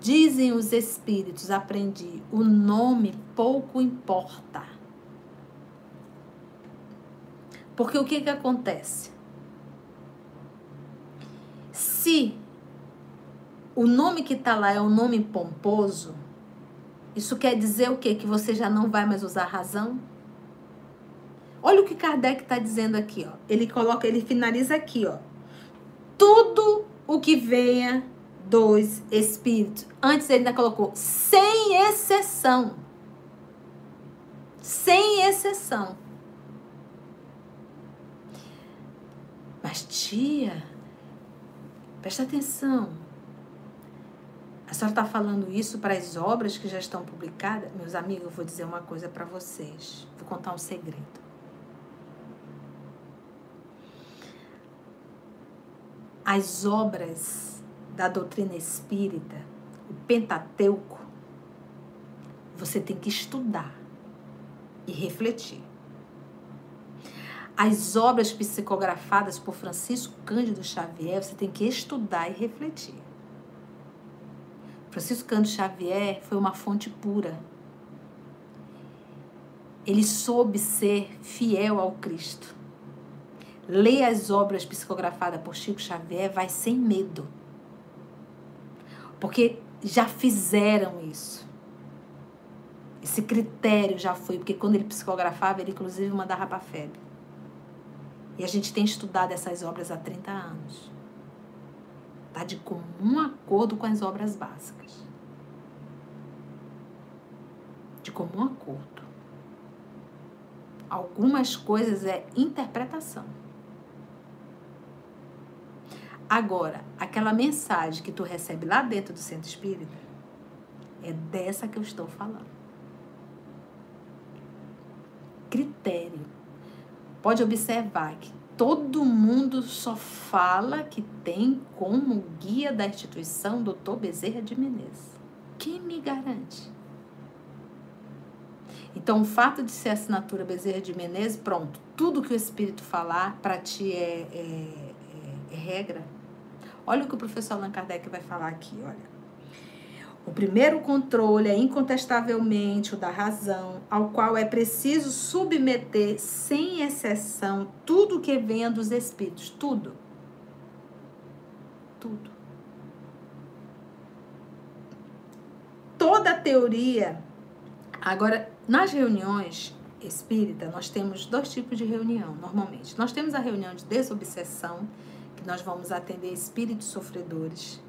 Speaker 1: Dizem os espíritos, aprendi, o nome pouco importa. Porque o que, que acontece? Se o nome que está lá é um nome pomposo, isso quer dizer o quê? Que você já não vai mais usar razão? Olha o que Kardec está dizendo aqui, ó. Ele coloca, ele finaliza aqui, ó. Tudo o que venha dos espíritos. Antes ele ainda colocou sem exceção. Sem exceção. Mas tia, presta atenção. A senhora está falando isso para as obras que já estão publicadas? Meus amigos, eu vou dizer uma coisa para vocês. Vou contar um segredo. As obras da doutrina espírita, o Pentateuco, você tem que estudar e refletir. As obras psicografadas por Francisco Cândido Xavier, você tem que estudar e refletir. Francisco Cândido Xavier foi uma fonte pura. Ele soube ser fiel ao Cristo. Leia as obras psicografadas por Chico Xavier, vai sem medo. Porque já fizeram isso. Esse critério já foi, porque quando ele psicografava, ele inclusive mandava para a. E a gente tem estudado essas obras há 30 anos. Está de comum acordo com as obras básicas. De comum acordo. Algumas coisas é interpretação. Agora, aquela mensagem que tu recebe lá dentro do centro espírita, é dessa que eu estou falando. Critério. Pode observar que todo mundo só fala que tem como guia da instituição Dr. Bezerra de Menezes. Quem me garante? Então, o fato de ser assinatura Bezerra de Menezes, pronto, tudo que o Espírito falar para ti é, é, é, é regra. Olha o que o professor Allan Kardec vai falar aqui, olha. O primeiro controle é incontestavelmente o da razão, ao qual é preciso submeter sem exceção tudo que venha dos espíritos, tudo. Tudo. Toda teoria. Agora, nas reuniões espírita, nós temos dois tipos de reunião, normalmente. Nós temos a reunião de desobsessão, que nós vamos atender espíritos sofredores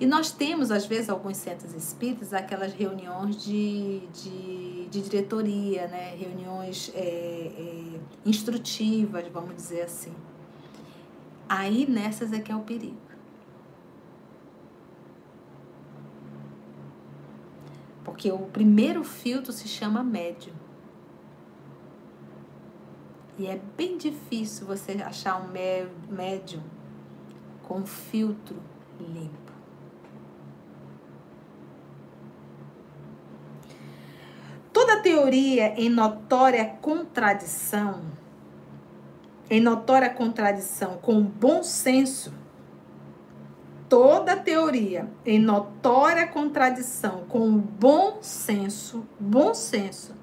Speaker 1: e nós temos, às vezes, alguns centros espíritas, aquelas reuniões de, de, de diretoria, né? reuniões é, é, instrutivas, vamos dizer assim. Aí nessas é que é o perigo. Porque o primeiro filtro se chama médium. E é bem difícil você achar um médium com filtro limpo. Toda teoria em notória contradição, em notória contradição com o bom senso, toda teoria em notória contradição com o bom senso, bom senso,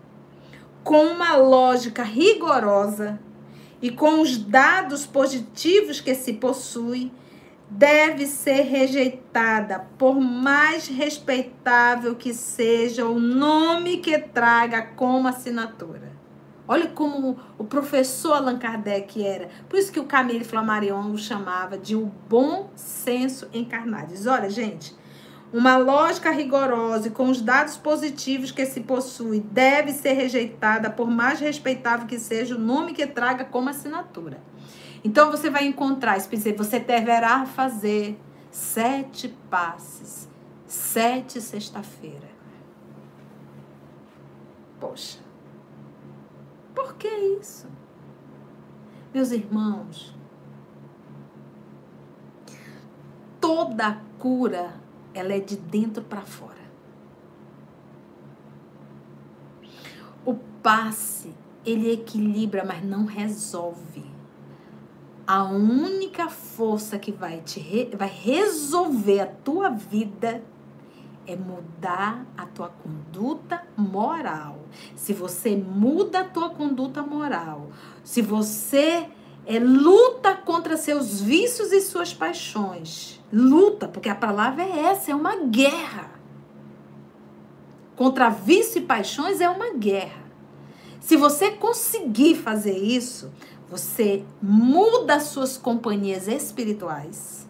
Speaker 1: com uma lógica rigorosa e com os dados positivos que se possui, deve ser rejeitada, por mais respeitável que seja o nome que traga como assinatura. Olha como o professor Allan Kardec era. Por isso que o Camille Flammarion o chamava de o bom senso encarnado. Diz, olha, gente, uma lógica rigorosa e com os dados positivos que se possui deve ser rejeitada, por mais respeitável que seja o nome que traga como assinatura. Então você vai encontrar, você deverá fazer sete passes, sete sexta-feira. Poxa, por que isso? Meus irmãos, toda cura ela é de dentro para fora. O passe, ele equilibra, mas não resolve a única força que vai te re, vai resolver a tua vida é mudar a tua conduta moral. Se você muda a tua conduta moral, se você é, luta contra seus vícios e suas paixões, luta, porque a palavra é essa, é uma guerra. Contra vício e paixões é uma guerra. Se você conseguir fazer isso, você muda suas companhias espirituais.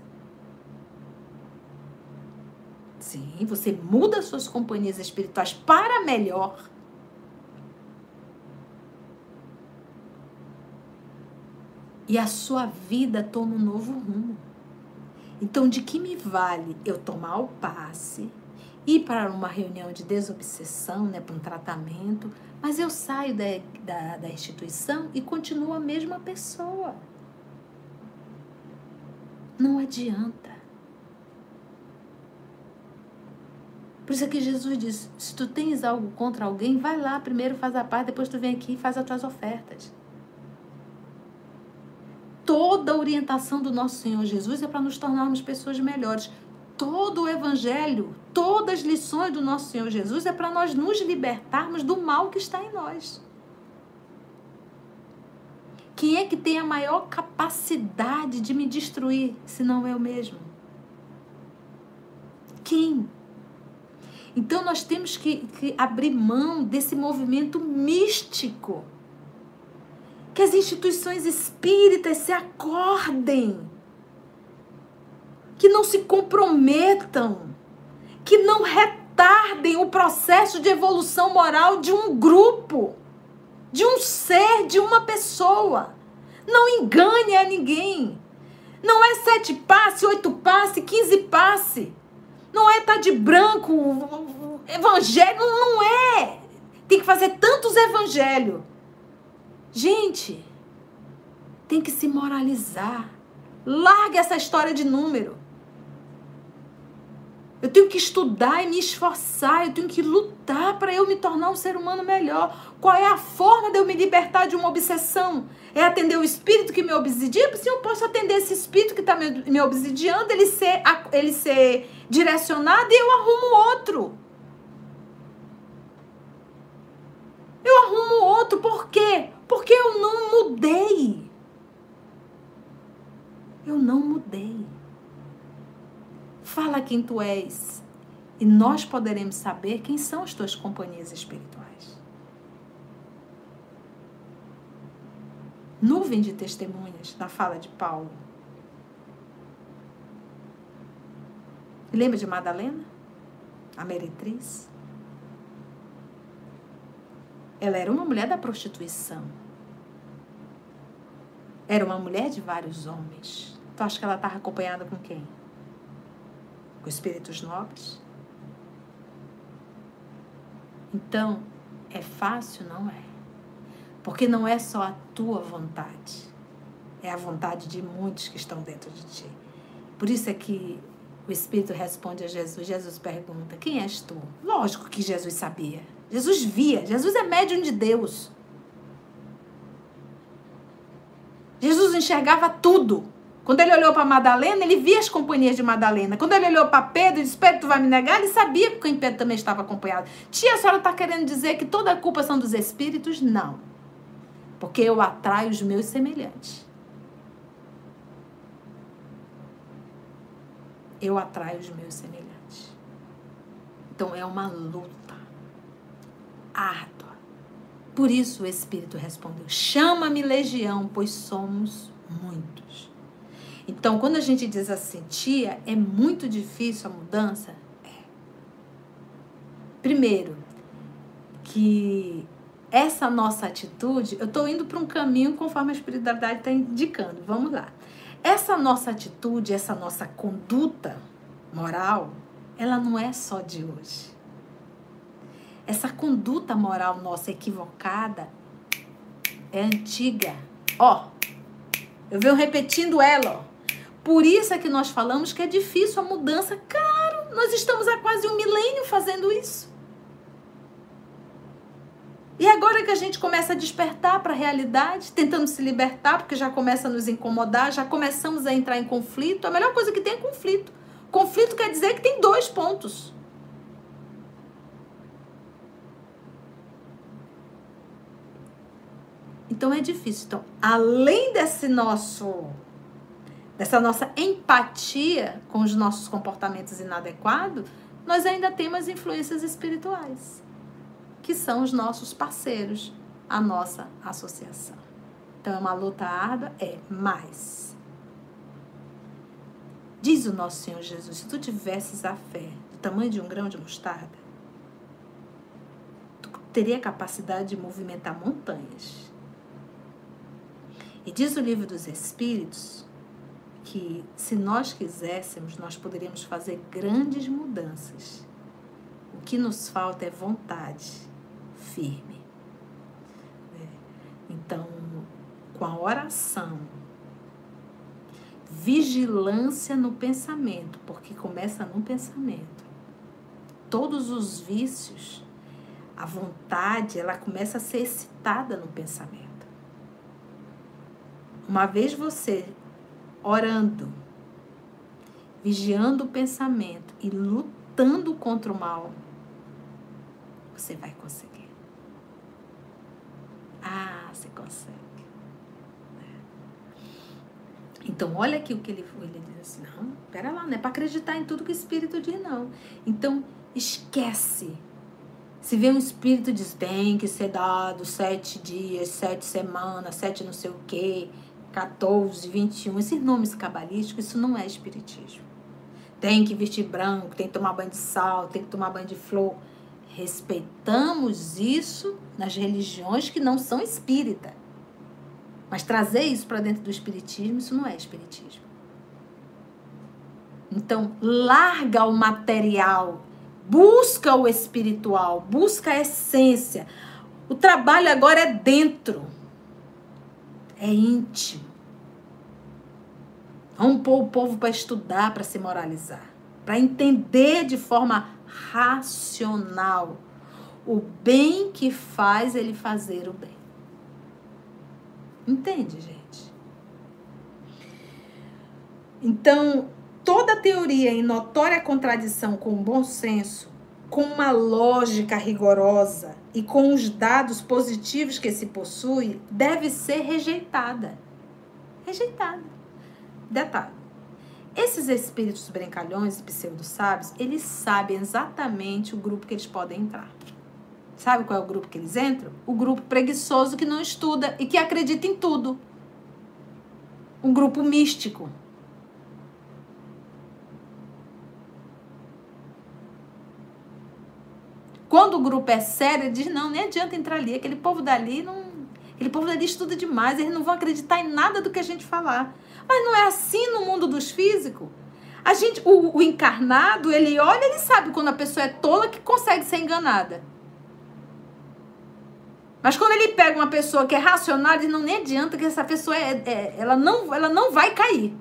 Speaker 1: Sim, você muda suas companhias espirituais para melhor. E a sua vida toma um novo rumo. Então, de que me vale eu tomar o passe, ir para uma reunião de desobsessão, né, para um tratamento, mas eu saio da, da, da instituição e continuo a mesma pessoa. Não adianta. Por isso é que Jesus diz: se tu tens algo contra alguém, vai lá primeiro, faz a paz, depois tu vem aqui e faz as tuas ofertas. Toda a orientação do nosso Senhor Jesus é para nos tornarmos pessoas melhores todo o Evangelho, todas as lições do nosso Senhor Jesus é para nós nos libertarmos do mal que está em nós. Quem é que tem a maior capacidade de me destruir, se não eu mesmo? Quem? Então nós temos que, que abrir mão desse movimento místico. Que as instituições espíritas se acordem. Que não se comprometam. Que não retardem o processo de evolução moral de um grupo, de um ser, de uma pessoa. Não engane a ninguém. Não é sete passe, oito passe, quinze passe. Não é estar tá de branco, evangelho, não é. Tem que fazer tantos evangelhos. Gente, tem que se moralizar. Larga essa história de número. Eu tenho que estudar e me esforçar, eu tenho que lutar para eu me tornar um ser humano melhor. Qual é a forma de eu me libertar de uma obsessão? É atender o espírito que me obsidia? Se eu posso atender esse espírito que está me, me obsidiando, ele ser, ele ser direcionado e eu arrumo outro. Eu arrumo outro, por quê? Porque eu não mudei. Eu não mudei. Fala quem tu és. E nós poderemos saber quem são as tuas companhias espirituais. Nuvem de testemunhas na fala de Paulo. Lembra de Madalena? A meretriz? Ela era uma mulher da prostituição. Era uma mulher de vários homens. Tu acha que ela estava acompanhada com quem? Com espíritos nobres? Então, é fácil? Não é. Porque não é só a tua vontade, é a vontade de muitos que estão dentro de ti. Por isso é que o Espírito responde a Jesus. Jesus pergunta: Quem és tu? Lógico que Jesus sabia. Jesus via. Jesus é médium de Deus. Jesus enxergava tudo. Quando ele olhou para Madalena, ele via as companhias de Madalena. Quando ele olhou para Pedro e disse: Pedro, tu vai me negar? Ele sabia que o Pedro também estava acompanhado. Tia, a senhora está querendo dizer que toda a culpa são dos espíritos? Não. Porque eu atraio os meus semelhantes. Eu atraio os meus semelhantes. Então é uma luta árdua. Por isso o Espírito respondeu: Chama-me legião, pois somos muitos. Então, quando a gente diz assim, tia, é muito difícil a mudança? É. Primeiro, que essa nossa atitude, eu estou indo para um caminho conforme a espiritualidade está indicando. Vamos lá. Essa nossa atitude, essa nossa conduta moral, ela não é só de hoje. Essa conduta moral nossa equivocada é antiga. Ó, eu venho repetindo ela, ó. Por isso é que nós falamos que é difícil a mudança. Claro, nós estamos há quase um milênio fazendo isso. E agora que a gente começa a despertar para a realidade, tentando se libertar, porque já começa a nos incomodar, já começamos a entrar em conflito, a melhor coisa que tem é conflito. Conflito quer dizer que tem dois pontos. Então é difícil. Então, além desse nosso dessa nossa empatia com os nossos comportamentos inadequados, nós ainda temos influências espirituais, que são os nossos parceiros, a nossa associação. Então é uma luta árdua? É, mas. Diz o nosso Senhor Jesus: se tu tivesses a fé do tamanho de um grão de mostarda, tu teria capacidade de movimentar montanhas. E diz o livro dos Espíritos que, se nós quiséssemos, nós poderíamos fazer grandes mudanças. O que nos falta é vontade firme. É. Então, com a oração, vigilância no pensamento, porque começa no pensamento. Todos os vícios, a vontade, ela começa a ser excitada no pensamento. Uma vez você orando, vigiando o pensamento e lutando contra o mal, você vai conseguir. Ah, você consegue. Então, olha aqui o que ele, ele diz assim: não, pera lá, não é para acreditar em tudo que o Espírito diz, não. Então, Esquece. Se vê um espírito diz tem que ser dado sete dias, sete semanas, sete não sei o quê, 14, 21, esses nomes cabalísticos, isso não é espiritismo. Tem que vestir branco, tem que tomar banho de sal, tem que tomar banho de flor. Respeitamos isso nas religiões que não são espírita. Mas trazer isso para dentro do espiritismo, isso não é espiritismo. Então, larga o material, busca o espiritual, busca a essência. O trabalho agora é dentro, é íntimo. Vamos pôr o povo para estudar, para se moralizar, para entender de forma racional o bem que faz ele fazer o bem. Entende, gente? Então, toda teoria em notória contradição com o bom senso, com uma lógica rigorosa e com os dados positivos que se possui, deve ser rejeitada. Rejeitada. Detalhe. Esses espíritos brincalhões e pseudo-sábios, eles sabem exatamente o grupo que eles podem entrar. Sabe qual é o grupo que eles entram? O grupo preguiçoso que não estuda e que acredita em tudo. Um grupo místico. Quando o grupo é sério, ele diz: não, nem adianta entrar ali. Aquele povo dali não. Aquele povo dali estuda demais, eles não vão acreditar em nada do que a gente falar. Mas não é assim no mundo dos físicos. A gente, o, o encarnado, ele olha, ele sabe quando a pessoa é tola que consegue ser enganada. Mas quando ele pega uma pessoa que é racional, ele não nem adianta que essa pessoa é, é, ela, não, ela não vai cair.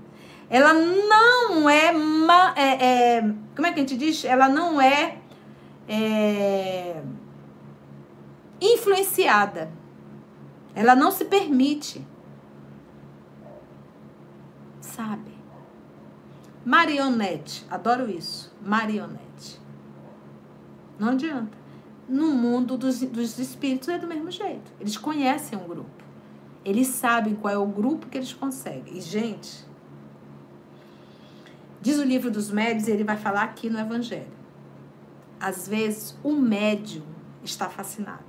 Speaker 1: Ela não é, é, é, Como é que a gente diz? Ela não é, é influenciada. Ela não se permite. Sabe? Marionete. Adoro isso. Marionete. Não adianta no mundo dos, dos espíritos é do mesmo jeito. Eles conhecem um grupo. Eles sabem qual é o grupo que eles conseguem. E, gente, diz o livro dos médios, ele vai falar aqui no Evangelho. Às vezes, o médium está fascinado.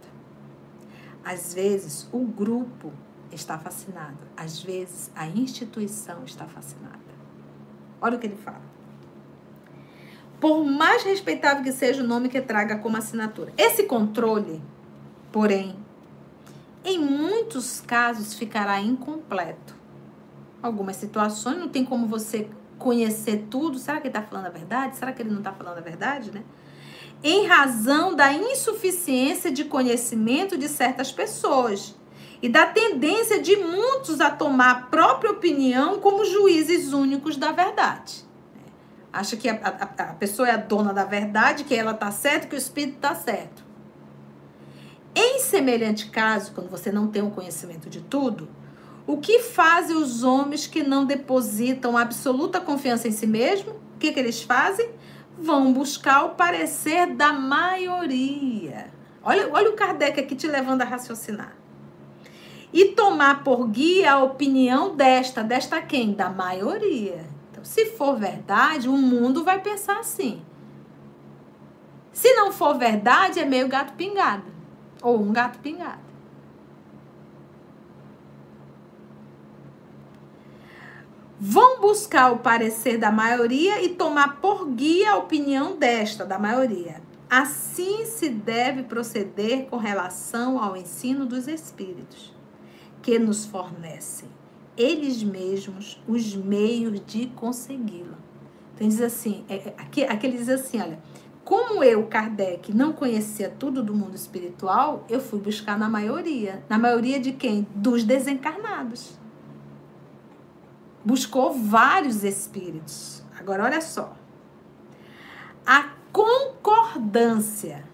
Speaker 1: Às vezes, o grupo está fascinado. Às vezes, a instituição está fascinada. Olha o que ele fala por mais respeitável que seja o nome que traga como assinatura. Esse controle, porém, em muitos casos ficará incompleto. Algumas situações não tem como você conhecer tudo. Será que ele está falando a verdade? Será que ele não está falando a verdade, né? Em razão da insuficiência de conhecimento de certas pessoas e da tendência de muitos a tomar a própria opinião como juízes únicos da verdade acha que a, a, a pessoa é a dona da verdade, que ela está certa, que o espírito está certo. Em semelhante caso, quando você não tem o um conhecimento de tudo, o que fazem os homens que não depositam absoluta confiança em si mesmo? O que, que eles fazem? Vão buscar o parecer da maioria. Olha, olha o Kardec aqui te levando a raciocinar. E tomar por guia a opinião desta, desta quem? Da maioria. Então, se for verdade, o mundo vai pensar assim. Se não for verdade, é meio gato pingado. Ou um gato pingado. Vão buscar o parecer da maioria e tomar por guia a opinião desta, da maioria. Assim se deve proceder com relação ao ensino dos espíritos, que nos fornecem eles mesmos os meios de consegui-la. Então diz assim, é, é, aqui, aqui ele diz assim, olha, como eu, Kardec, não conhecia tudo do mundo espiritual, eu fui buscar na maioria. Na maioria de quem? Dos desencarnados. Buscou vários espíritos. Agora, olha só. A concordância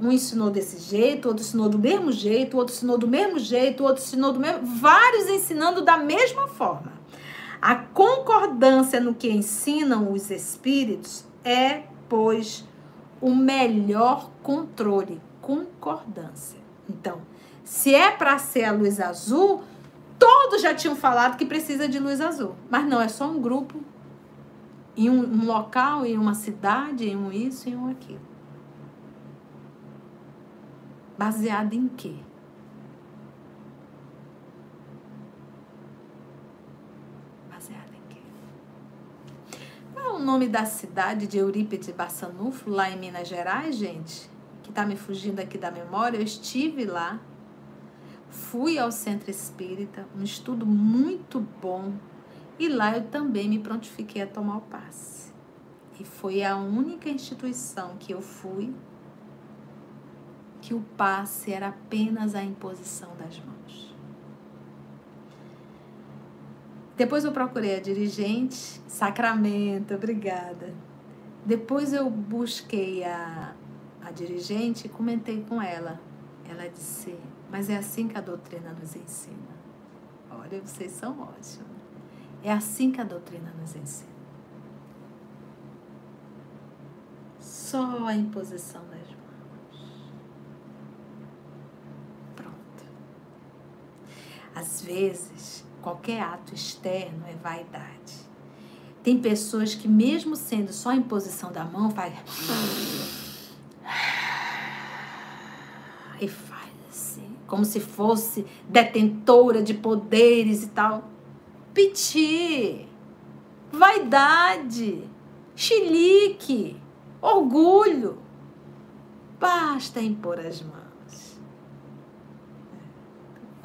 Speaker 1: um ensinou desse jeito, outro ensinou do mesmo jeito, outro ensinou do mesmo jeito, outro ensinou do mesmo. Vários ensinando da mesma forma. A concordância no que ensinam os espíritos é, pois, o melhor controle. Concordância. Então, se é para ser a luz azul, todos já tinham falado que precisa de luz azul. Mas não, é só um grupo, em um, um local, em uma cidade, em um isso, em um aquilo. Baseado em quê? Baseado em quê? Qual é o nome da cidade de Eurípides Bassanufo, lá em Minas Gerais, gente? Que tá me fugindo aqui da memória. Eu estive lá. Fui ao centro espírita, um estudo muito bom. E lá eu também me prontifiquei a tomar o passe. E foi a única instituição que eu fui que o passe era apenas a imposição das mãos. Depois eu procurei a dirigente, Sacramento, obrigada. Depois eu busquei a, a dirigente e comentei com ela. Ela disse, mas é assim que a doutrina nos ensina. Olha, vocês são ótimos. É assim que a doutrina nos ensina. Só a imposição das Às vezes, qualquer ato externo é vaidade. Tem pessoas que, mesmo sendo só em posição da mão, faz. E como se fosse detentora de poderes e tal. Piti, vaidade, chilique, orgulho. Basta impor as mãos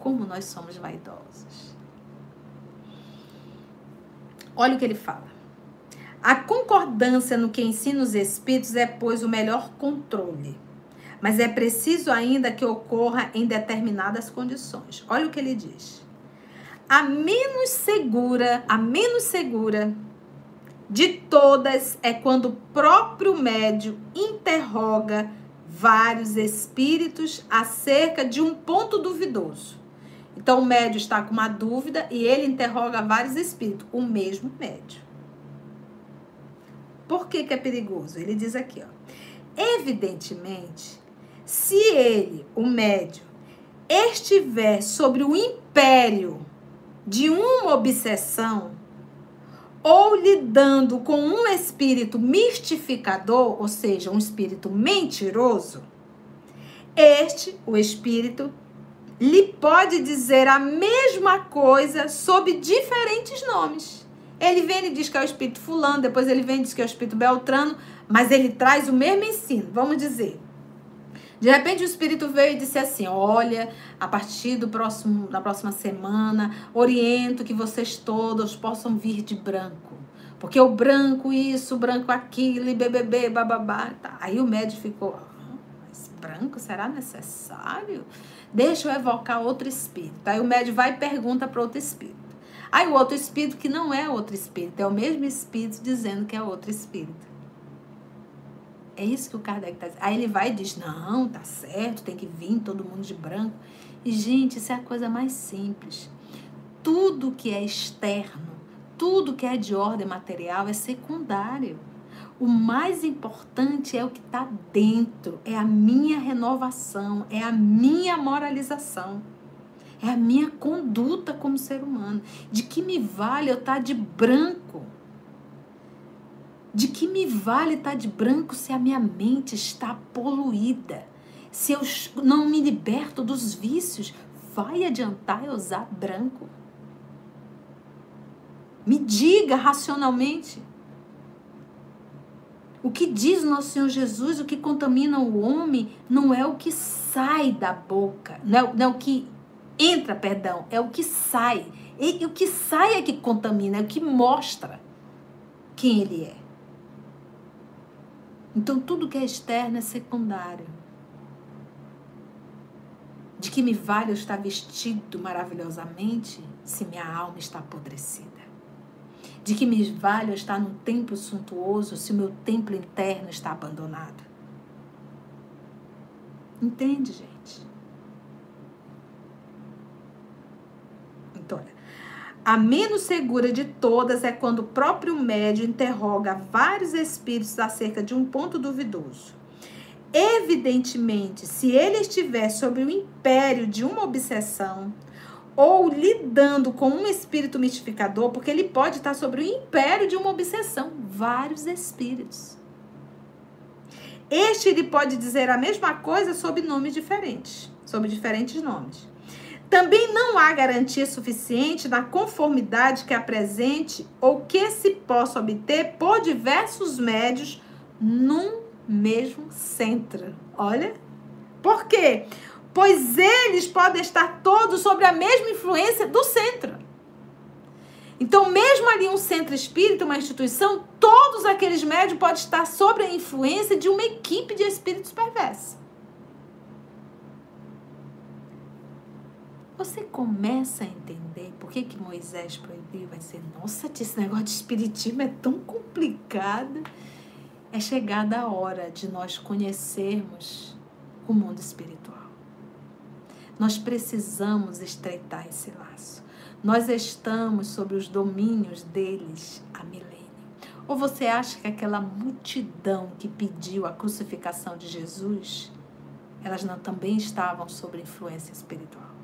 Speaker 1: como nós somos vaidosos. Olha o que ele fala. A concordância no que ensina os espíritos é, pois, o melhor controle. Mas é preciso ainda que ocorra em determinadas condições. Olha o que ele diz. A menos segura, a menos segura de todas é quando o próprio médio interroga vários espíritos acerca de um ponto duvidoso. Então o médio está com uma dúvida e ele interroga vários espíritos, o mesmo médio. Por que, que é perigoso? Ele diz aqui, ó. Evidentemente, se ele, o médio, estiver sobre o império de uma obsessão ou lidando com um espírito mistificador, ou seja, um espírito mentiroso, este, o espírito, lhe pode dizer a mesma coisa sob diferentes nomes. Ele vem e diz que é o espírito fulano, depois ele vem e diz que é o espírito beltrano, mas ele traz o mesmo ensino. Vamos dizer, de repente o Espírito veio e disse assim: Olha, a partir do próximo, da próxima semana, oriento que vocês todos possam vir de branco. Porque o branco isso, o branco aquilo, e BBB, bababá. Tá. Aí o médico ficou: ah, Mas branco será necessário? Deixa eu evocar outro espírito. Aí o médium vai e pergunta para outro espírito. Aí o outro espírito, que não é outro espírito, é o mesmo espírito dizendo que é outro espírito. É isso que o Kardec está dizendo. Aí ele vai e diz: não, tá certo, tem que vir todo mundo de branco. E, gente, isso é a coisa mais simples. Tudo que é externo, tudo que é de ordem material é secundário. O mais importante é o que está dentro, é a minha renovação, é a minha moralização, é a minha conduta como ser humano. De que me vale eu estar tá de branco? De que me vale estar tá de branco se a minha mente está poluída? Se eu não me liberto dos vícios, vai adiantar eu usar branco? Me diga racionalmente. O que diz nosso Senhor Jesus, o que contamina o homem, não é o que sai da boca, não é, não é o que entra, perdão, é o que sai. E, e o que sai é que contamina, é o que mostra quem ele é. Então tudo que é externo é secundário. De que me vale eu estar vestido maravilhosamente se minha alma está apodrecida? De que me vale eu estar num templo suntuoso se o meu templo interno está abandonado? Entende, gente? Então, olha, a menos segura de todas é quando o próprio médio interroga vários espíritos acerca de um ponto duvidoso. Evidentemente, se ele estiver sob o império de uma obsessão, ou lidando com um espírito mistificador, porque ele pode estar sobre o império de uma obsessão, vários espíritos. Este ele pode dizer a mesma coisa sob nomes diferentes, sob diferentes nomes. Também não há garantia suficiente na conformidade que apresente ou que se possa obter por diversos médios num mesmo centro. Olha, por quê? Pois eles podem estar todos sobre a mesma influência do centro. Então, mesmo ali um centro espírita, uma instituição, todos aqueles médios podem estar sob a influência de uma equipe de espíritos perversos. Você começa a entender por que, que Moisés proibiu, vai ser, nossa, esse negócio de espiritismo é tão complicado. É chegada a hora de nós conhecermos o mundo espiritual. Nós precisamos estreitar esse laço. Nós estamos sobre os domínios deles há milênio. Ou você acha que aquela multidão que pediu a crucificação de Jesus, elas não também estavam sob influência espiritual?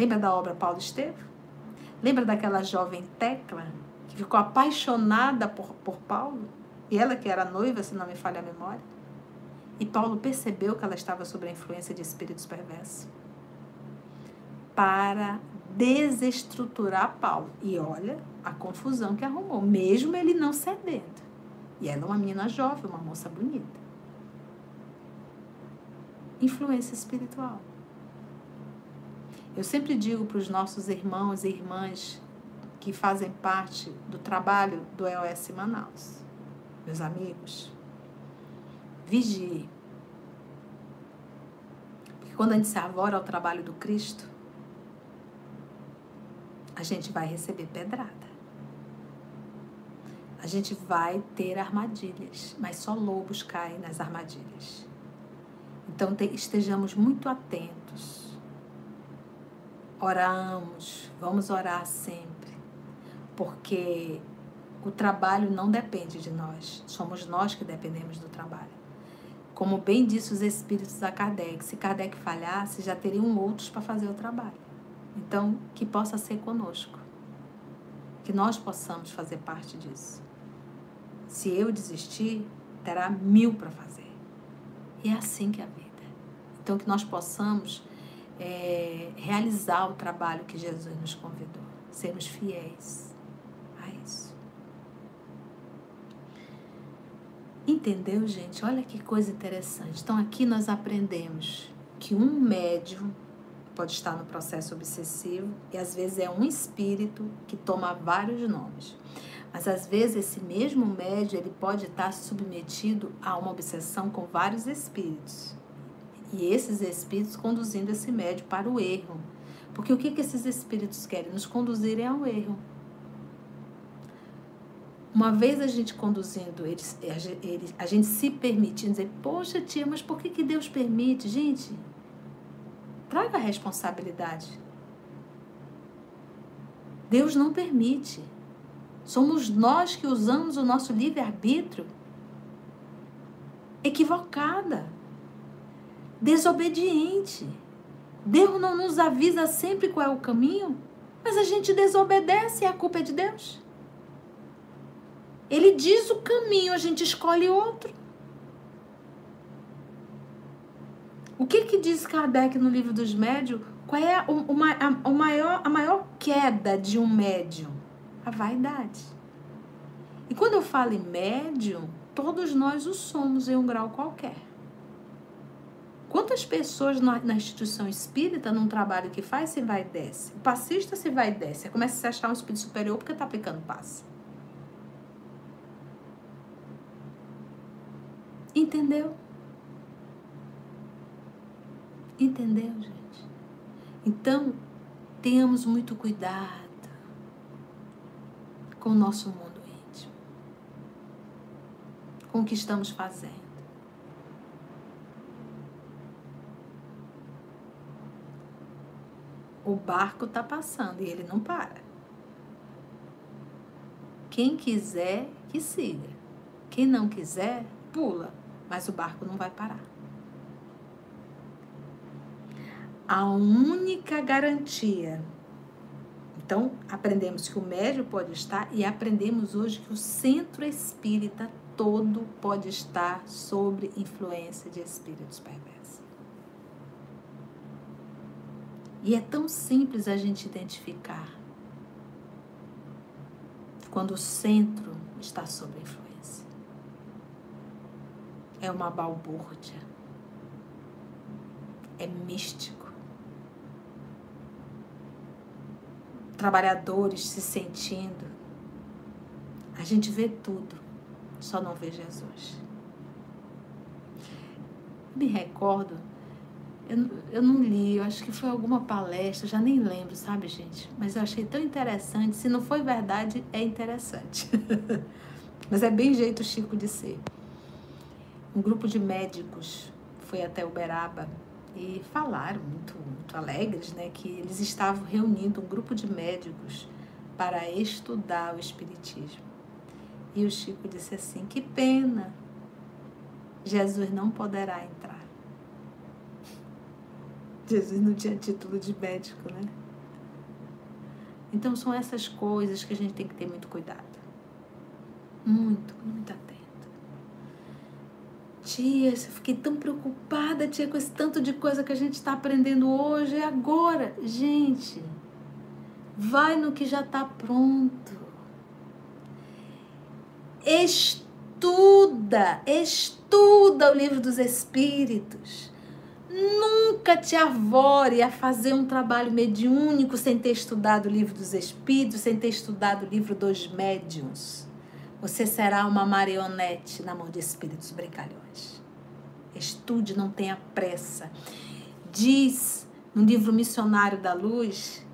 Speaker 1: Lembra da obra Paulo Estevam? Lembra daquela jovem Tecla que ficou apaixonada por, por Paulo? E ela que era noiva, se não me falha a memória. E Paulo percebeu que ela estava sob a influência de espíritos perversos para desestruturar Paulo. E olha a confusão que arrumou, mesmo ele não cedendo. E ela é uma menina jovem, uma moça bonita. Influência espiritual. Eu sempre digo para os nossos irmãos e irmãs que fazem parte do trabalho do EOS Manaus, meus amigos, vigie. Porque quando a gente se avora ao trabalho do Cristo, a gente vai receber pedrada. A gente vai ter armadilhas, mas só lobos caem nas armadilhas. Então te, estejamos muito atentos. Oramos, vamos orar sempre, porque o trabalho não depende de nós, somos nós que dependemos do trabalho. Como bem disse os espíritos a Kardec, se Kardec falhasse, já teriam outros para fazer o trabalho. Então, que possa ser conosco. Que nós possamos fazer parte disso. Se eu desistir, terá mil para fazer. E é assim que é a vida. Então, que nós possamos é, realizar o trabalho que Jesus nos convidou. Sermos fiéis a isso. Entendeu, gente? Olha que coisa interessante. Então, aqui nós aprendemos que um médium pode estar no processo obsessivo e às vezes é um espírito que toma vários nomes. Mas às vezes esse mesmo médio ele pode estar submetido a uma obsessão com vários espíritos. E esses espíritos conduzindo esse médio para o erro. Porque o que, que esses espíritos querem? Nos conduzirem ao erro. Uma vez a gente conduzindo, eles, eles, a gente se permitindo dizer, poxa tia, mas por que, que Deus permite? Gente, Traga a responsabilidade. Deus não permite. Somos nós que usamos o nosso livre-arbítrio equivocada, desobediente. Deus não nos avisa sempre qual é o caminho, mas a gente desobedece e a culpa é de Deus. Ele diz o caminho, a gente escolhe outro. O que, que diz Kardec no livro dos médios? Qual é o, o, a, o maior, a maior queda de um médium? A vaidade. E quando eu falo em médium, todos nós o somos em um grau qualquer. Quantas pessoas na, na, instituição espírita, num trabalho que faz, se vai e desce? O passista se vai e desce. Começa a se achar um espírito superior porque está aplicando passe. Entendeu? Entendeu, gente? Então, tenhamos muito cuidado com o nosso mundo íntimo, com o que estamos fazendo. O barco está passando e ele não para. Quem quiser, que siga. Quem não quiser, pula, mas o barco não vai parar. a única garantia. Então, aprendemos que o médio pode estar e aprendemos hoje que o centro espírita todo pode estar sob influência de espíritos perversos. E é tão simples a gente identificar quando o centro está sob influência. É uma balbúrdia. É místico. Trabalhadores se sentindo. A gente vê tudo, só não vê Jesus. Me recordo eu, eu não li, eu acho que foi alguma palestra, já nem lembro, sabe, gente? Mas eu achei tão interessante. Se não foi verdade, é interessante. Mas é bem jeito Chico de ser. Um grupo de médicos foi até Uberaba e falaram muito, muito alegres, né, que eles estavam reunindo um grupo de médicos para estudar o espiritismo. E o Chico disse assim: "Que pena. Jesus não poderá entrar Jesus não tinha título de médico, né? Então são essas coisas que a gente tem que ter muito cuidado. Muito, muito atento. Tia, eu fiquei tão preocupada, tia, com esse tanto de coisa que a gente está aprendendo hoje. É agora. Gente, vai no que já está pronto. Estuda, estuda o livro dos Espíritos Nunca te arvore a fazer um trabalho mediúnico sem ter estudado o livro dos Espíritos, sem ter estudado o livro dos Médiuns. Você será uma marionete na mão de espíritos brincalhões. Estude, não tenha pressa. Diz no livro Missionário da Luz,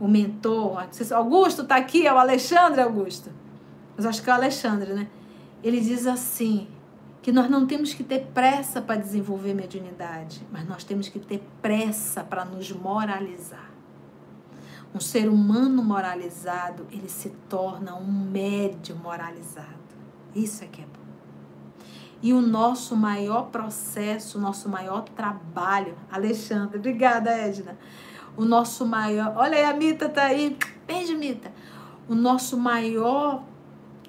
Speaker 1: o mentor, Augusto está aqui, é o Alexandre Augusto. Mas acho que é o Alexandre, né? Ele diz assim: que nós não temos que ter pressa para desenvolver mediunidade, mas nós temos que ter pressa para nos moralizar. Um ser humano moralizado, ele se torna um médio moralizado. Isso é que é bom. E o nosso maior processo, o nosso maior trabalho, Alexandre, obrigada, Edna. O nosso maior, olha aí, a Mita tá aí. Beijo, Mita. O nosso maior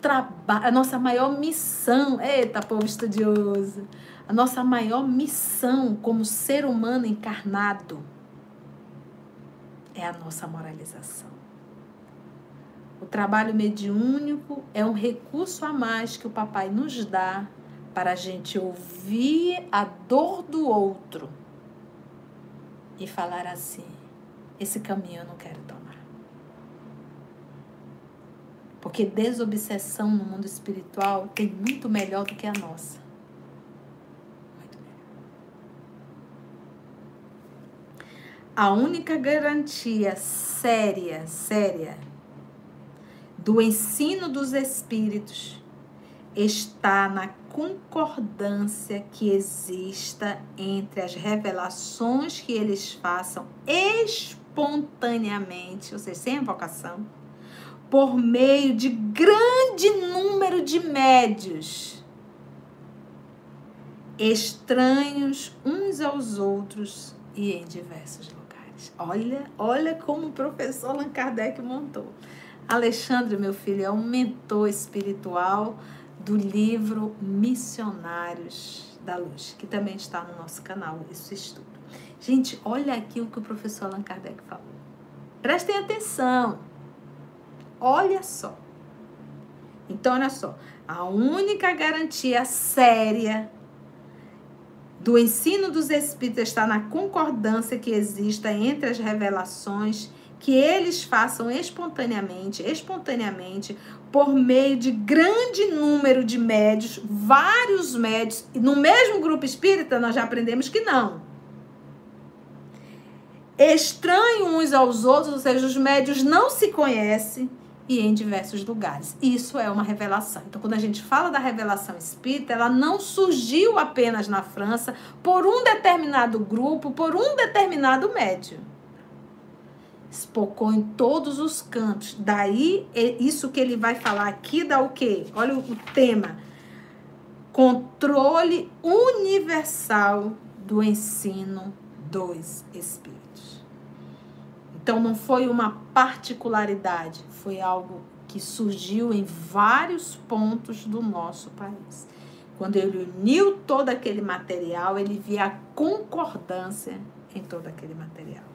Speaker 1: trabalho, a nossa maior missão, eita povo estudioso, a nossa maior missão como ser humano encarnado é a nossa moralização. O trabalho mediúnico é um recurso a mais que o papai nos dá para a gente ouvir a dor do outro e falar assim: esse caminho eu não quero tomar. Porque desobsessão no mundo espiritual tem muito melhor do que a nossa. Muito melhor. A única garantia séria, séria, do ensino dos espíritos está na concordância que exista entre as revelações que eles façam espontaneamente, ou seja, sem invocação por meio de grande número de médios, estranhos uns aos outros e em diversos lugares. Olha, olha como o professor Allan Kardec montou. Alexandre, meu filho, é um mentor espiritual do livro Missionários da Luz, que também está no nosso canal, isso estudo. Gente, olha aqui o que o professor Allan Kardec falou. Prestem atenção. Olha só. Então, olha só. A única garantia séria do ensino dos Espíritos está na concordância que exista entre as revelações que eles façam espontaneamente, espontaneamente, por meio de grande número de médios, vários médios, e no mesmo grupo espírita nós já aprendemos que não. Estranhos uns aos outros, ou seja, os médios não se conhecem, e em diversos lugares. Isso é uma revelação. Então, quando a gente fala da revelação espírita, ela não surgiu apenas na França por um determinado grupo, por um determinado médio. Espocou em todos os cantos. Daí, é isso que ele vai falar aqui dá o quê? Olha o tema. Controle universal do ensino dos espíritos. Então, não foi uma particularidade, foi algo que surgiu em vários pontos do nosso país. Quando ele uniu todo aquele material, ele via a concordância em todo aquele material.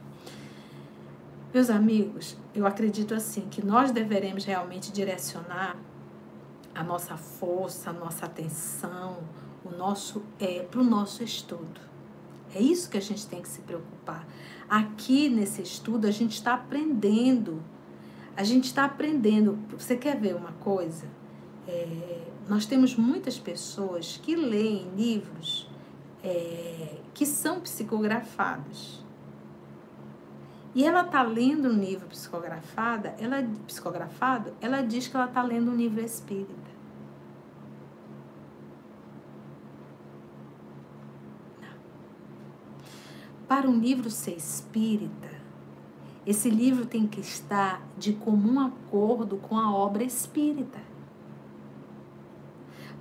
Speaker 1: Meus amigos, eu acredito assim que nós deveremos realmente direcionar a nossa força, a nossa atenção, o nosso é para o nosso estudo. É isso que a gente tem que se preocupar. Aqui nesse estudo a gente está aprendendo. A gente está aprendendo. Você quer ver uma coisa? É, nós temos muitas pessoas que leem livros é, que são psicografados. E ela está lendo um livro psicografada, ela psicografado, ela diz que ela está lendo um livro espírita. Para um livro ser espírita, esse livro tem que estar de comum acordo com a obra espírita.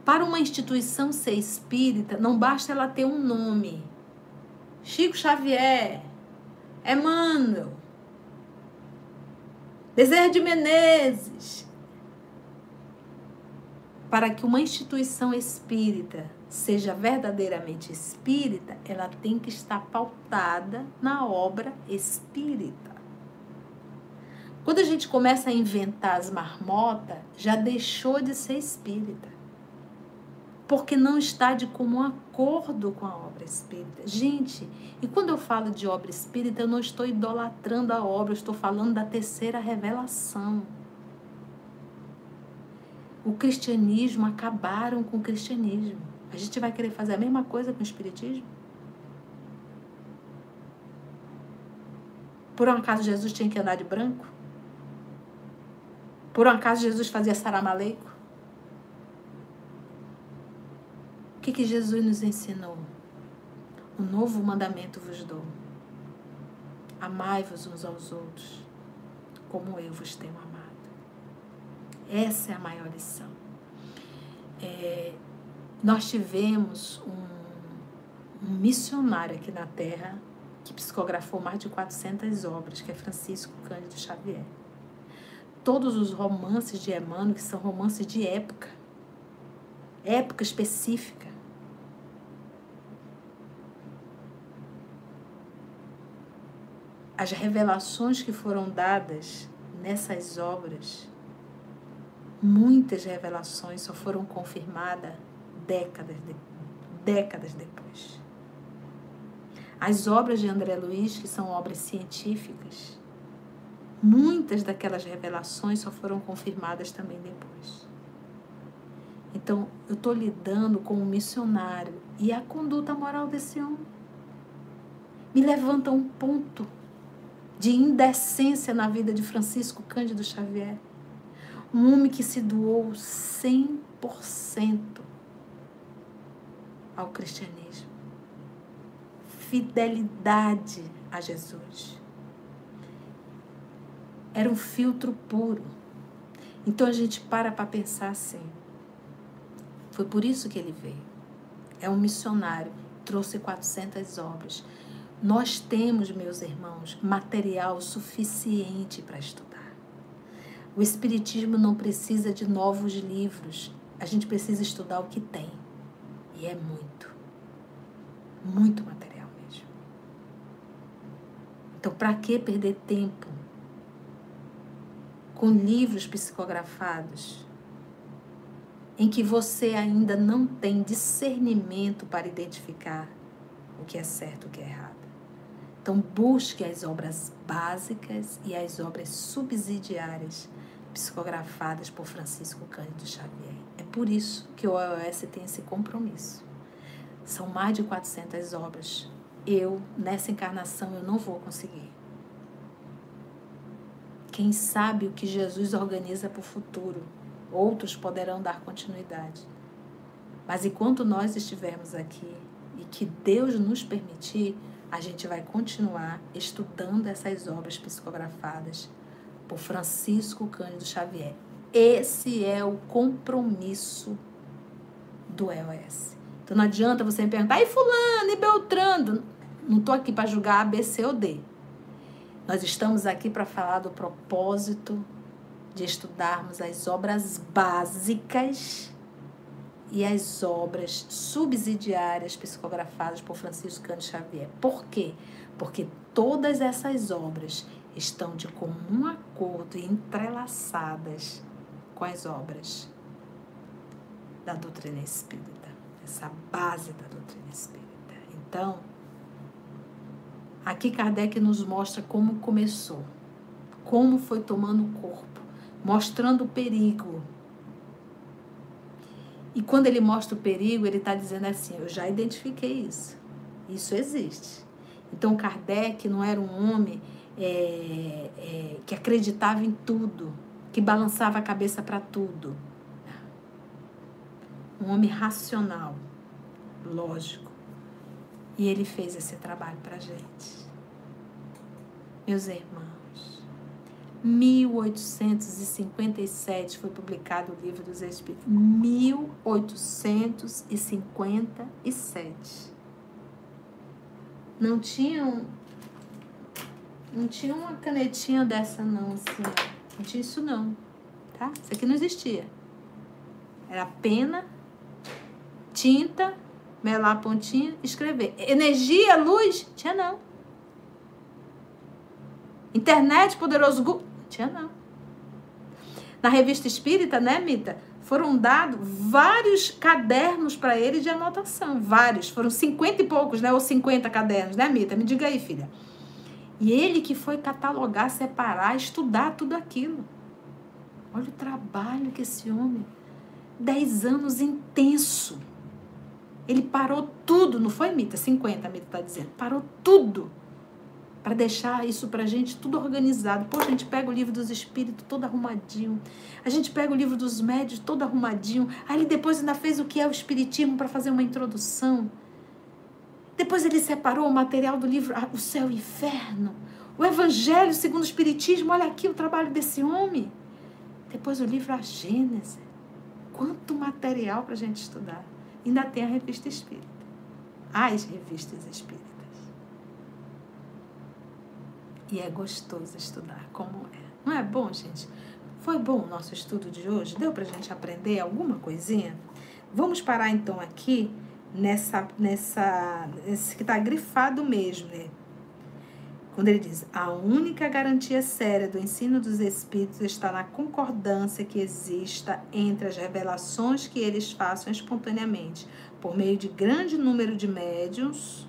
Speaker 1: Para uma instituição ser espírita, não basta ela ter um nome. Chico Xavier, Emmanuel, Bezerra de Menezes. Para que uma instituição espírita seja verdadeiramente espírita, ela tem que estar pautada na obra espírita. Quando a gente começa a inventar as marmotas, já deixou de ser espírita. Porque não está de comum acordo com a obra espírita. Gente, e quando eu falo de obra espírita, eu não estou idolatrando a obra, eu estou falando da terceira revelação. O cristianismo acabaram com o cristianismo. A gente vai querer fazer a mesma coisa com o Espiritismo? Por um acaso Jesus tinha que andar de branco? Por um acaso Jesus fazia saramaleico? O que, que Jesus nos ensinou? Um novo mandamento vos dou. Amai-vos uns aos outros, como eu vos tenho amado. Essa é a maior lição. É, nós tivemos um, um missionário aqui na Terra que psicografou mais de 400 obras, que é Francisco Cândido Xavier. Todos os romances de Emmanuel, que são romances de época, época específica. As revelações que foram dadas nessas obras, muitas revelações só foram confirmadas décadas, de, décadas depois. As obras de André Luiz, que são obras científicas, muitas daquelas revelações só foram confirmadas também depois. Então, eu estou lidando com um missionário e a conduta moral desse homem me levanta um ponto de indecência na vida de Francisco Cândido Xavier. Um homem que se doou 100% ao cristianismo. Fidelidade a Jesus. Era um filtro puro. Então a gente para para pensar assim. Foi por isso que ele veio. É um missionário, trouxe 400 obras. Nós temos, meus irmãos, material suficiente para estudar. O Espiritismo não precisa de novos livros. A gente precisa estudar o que tem. E é muito. Muito material mesmo. Então, para que perder tempo com livros psicografados em que você ainda não tem discernimento para identificar o que é certo e o que é errado? Então, busque as obras básicas e as obras subsidiárias psicografadas por Francisco Cândido Xavier. É por isso que o OOS tem esse compromisso. São mais de 400 obras. Eu, nessa encarnação, eu não vou conseguir. Quem sabe o que Jesus organiza para o futuro, outros poderão dar continuidade. Mas enquanto nós estivermos aqui e que Deus nos permitir, a gente vai continuar estudando essas obras psicografadas por Francisco Cândido Xavier. Esse é o compromisso do EOS. Então não adianta você me perguntar, e fulano, e Beltrando? Não estou aqui para julgar A, B, C ou D. Nós estamos aqui para falar do propósito de estudarmos as obras básicas e as obras subsidiárias psicografadas por Francisco Cândido Xavier. Por quê? Porque todas essas obras estão de comum acordo e entrelaçadas com as obras da doutrina espírita, essa base da doutrina espírita. Então, aqui Kardec nos mostra como começou, como foi tomando o corpo, mostrando o perigo e quando ele mostra o perigo, ele está dizendo assim: eu já identifiquei isso. Isso existe. Então, Kardec não era um homem é, é, que acreditava em tudo, que balançava a cabeça para tudo. Um homem racional, lógico. E ele fez esse trabalho para gente. Meus irmãos, 1857 foi publicado o Livro dos Espíritos. 1857. Não tinha um, não tinha uma canetinha dessa não, assim, não tinha isso não, tá? Isso aqui não existia. Era pena, tinta, melar a pontinha, escrever. Energia, luz, tinha não. Internet, poderoso Google, tinha não. Na revista espírita, né, Mita? Foram dados vários cadernos para ele de anotação. Vários. Foram cinquenta e poucos, né? Ou cinquenta cadernos, né, Mita? Me diga aí, filha. E ele que foi catalogar, separar, estudar tudo aquilo. Olha o trabalho que esse homem. Dez anos intenso. Ele parou tudo, não foi, Mita? 50, a Mita está dizendo. Parou tudo para deixar isso para a gente tudo organizado. Pô, a gente pega o livro dos espíritos todo arrumadinho. A gente pega o livro dos médios todo arrumadinho. Aí ele depois ainda fez o que é o espiritismo para fazer uma introdução. Depois ele separou o material do livro O Céu e o Inferno. O Evangelho segundo o Espiritismo. Olha aqui o trabalho desse homem. Depois o livro A Gênese. Quanto material para a gente estudar. Ainda tem a revista espírita. As revistas espíritas. E é gostoso estudar como é. Não é bom, gente? Foi bom o nosso estudo de hoje? Deu para a gente aprender alguma coisinha? Vamos parar então aqui nessa, nessa, nesse que está grifado mesmo, né? Quando ele diz: a única garantia séria do ensino dos espíritos está na concordância que exista entre as revelações que eles façam espontaneamente, por meio de grande número de médiums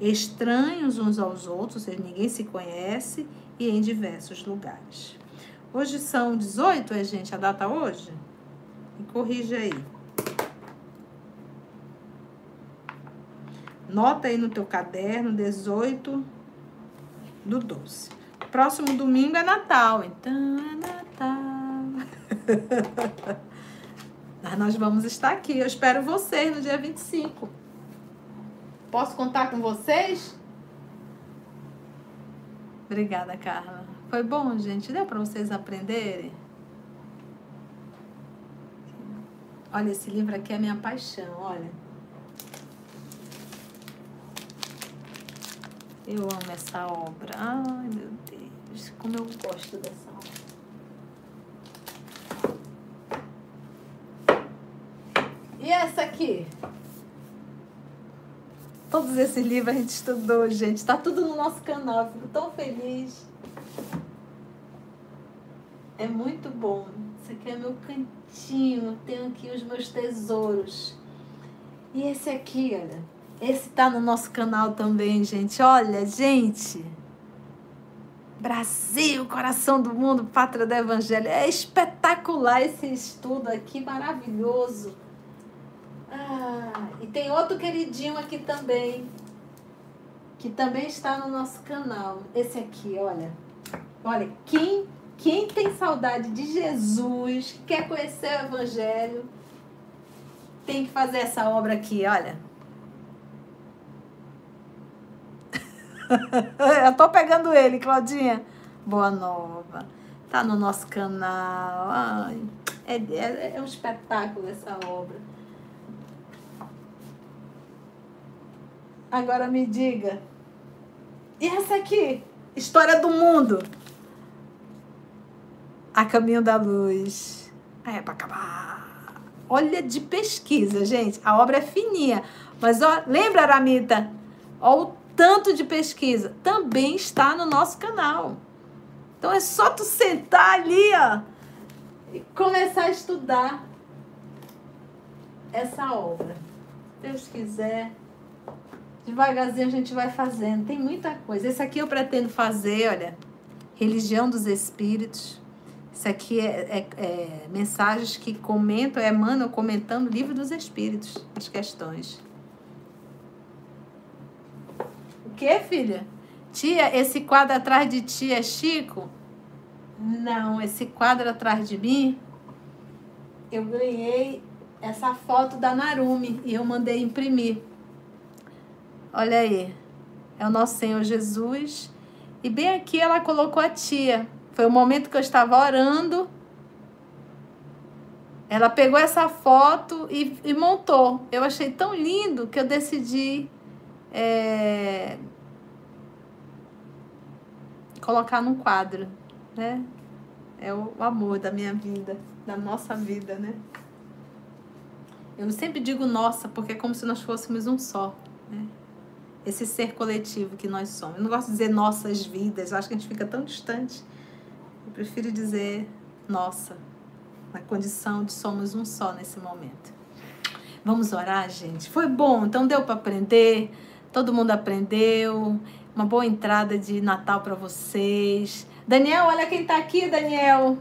Speaker 1: estranhos uns aos outros, ou seja, ninguém se conhece, e em diversos lugares. Hoje são 18, é, gente, a data hoje? Me corrija aí. Nota aí no teu caderno, 18 do 12. Próximo domingo é Natal, então é Natal. Mas nós vamos estar aqui. Eu espero vocês no dia 25. Posso contar com vocês? Obrigada, Carla. Foi bom, gente? Deu para vocês aprenderem? Olha, esse livro aqui é minha paixão, olha. Eu amo essa obra. Ai, meu Deus, como eu gosto dessa obra. E essa aqui? Todos esses livros a gente estudou, gente. Está tudo no nosso canal. Fico tão feliz. É muito bom. Isso aqui é meu cantinho. Tenho aqui os meus tesouros. E esse aqui, olha. Esse tá no nosso canal também, gente. Olha, gente. Brasil, coração do mundo, pátria do evangelho. É espetacular esse estudo aqui, maravilhoso. Ah, e tem outro queridinho aqui também, que também está no nosso canal. Esse aqui, olha. Olha, quem, quem tem saudade de Jesus, quer conhecer o Evangelho, tem que fazer essa obra aqui, olha. Eu tô pegando ele, Claudinha. Boa nova. Tá no nosso canal. Ai, é, é, é um espetáculo essa obra. Agora me diga. E essa aqui? História do mundo. A Caminho da Luz. É para acabar. Olha de pesquisa, gente. A obra é fininha. Mas ó, lembra, Aramita? Ó, o tanto de pesquisa. Também está no nosso canal. Então é só tu sentar ali, ó, e começar a estudar essa obra. Se Deus quiser, devagarzinho a gente vai fazendo. Tem muita coisa. Esse aqui eu pretendo fazer, olha, Religião dos Espíritos. Isso aqui é, é, é mensagens que comentam, emanam comentando o livro dos Espíritos, as questões. O que, filha? Tia, esse quadro atrás de ti é Chico? Não, esse quadro atrás de mim, eu ganhei essa foto da Narumi e eu mandei imprimir. Olha aí, é o nosso Senhor Jesus. E bem aqui ela colocou a tia. Foi o momento que eu estava orando. Ela pegou essa foto e, e montou. Eu achei tão lindo que eu decidi é, colocar num quadro, né? É o amor da minha vida, da nossa vida, né? Eu sempre digo nossa, porque é como se nós fôssemos um só, né? Esse ser coletivo que nós somos. Eu não gosto de dizer nossas vidas, eu acho que a gente fica tão distante. Eu prefiro dizer nossa, na condição de somos um só nesse momento. Vamos orar, gente? Foi bom, então deu para aprender, todo mundo aprendeu. Uma boa entrada de Natal para vocês. Daniel, olha quem está aqui, Daniel.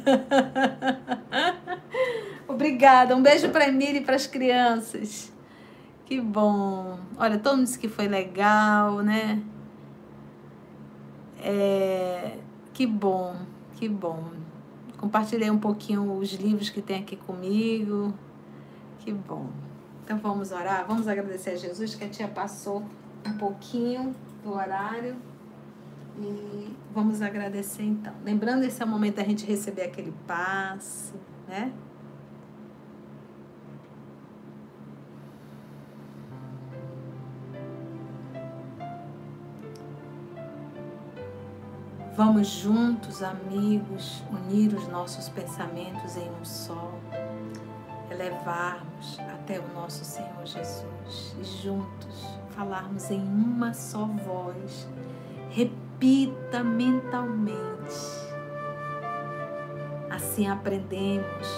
Speaker 1: Obrigada. Um beijo para Emília e para as crianças. Que bom. Olha, todo mundo disse que foi legal, né? É, que bom, que bom. Compartilhei um pouquinho os livros que tem aqui comigo. Que bom. Então vamos orar, vamos agradecer a Jesus que a tia passou um pouquinho do horário. E vamos agradecer então. Lembrando, esse é o momento da gente receber aquele passe, né? Vamos juntos, amigos, unir os nossos pensamentos em um só, elevarmos até o nosso Senhor Jesus e juntos falarmos em uma só voz. Repita mentalmente. Assim aprendemos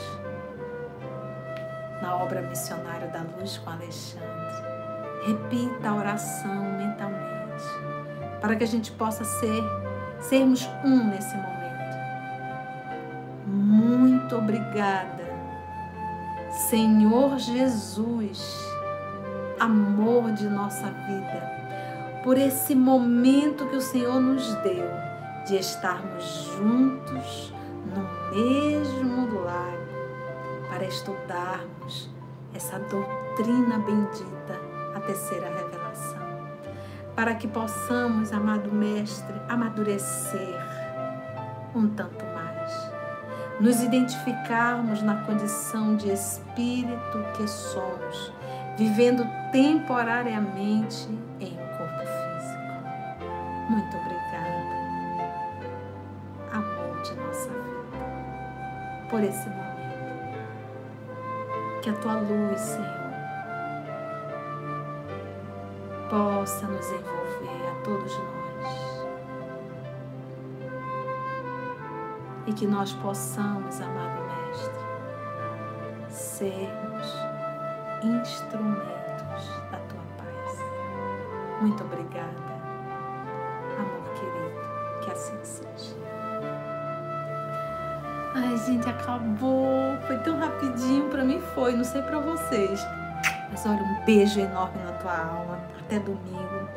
Speaker 1: na obra Missionário da Luz com Alexandre. Repita a oração mentalmente, para que a gente possa ser sermos um nesse momento. Muito obrigada, Senhor Jesus amor de nossa vida, por esse momento que o Senhor nos deu de estarmos juntos no mesmo lar para estudarmos essa doutrina bendita, a terceira revelação, para que possamos, amado Mestre, amadurecer um tanto mais, nos identificarmos na condição de espírito que somos vivendo temporariamente em corpo físico. Muito obrigada, amor de nossa vida, por esse momento. Que a tua luz, Senhor, possa nos envolver a todos nós. E que nós possamos, amado Mestre, sermos instrumentos da tua paz. Muito obrigada, amor querido, que assim seja. Ai, gente, acabou. Foi tão rapidinho para mim foi, não sei para vocês. Mas olha, um beijo enorme na tua alma. Até domingo.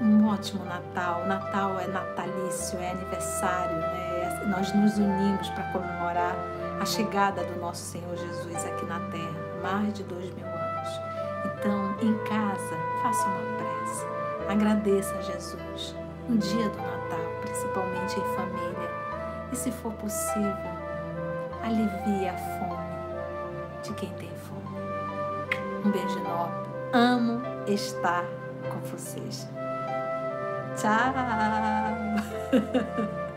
Speaker 1: Um, um ótimo Natal. Natal é natalício, é aniversário, né? Nós nos unimos para comemorar a chegada do nosso Senhor Jesus aqui na Terra mais de dois mil anos. Então, em casa, faça uma prece. Agradeça a Jesus no dia do Natal, principalmente em família. E se for possível, alivie a fome de quem tem fome. Um beijo enorme. Amo estar com vocês. Tchau!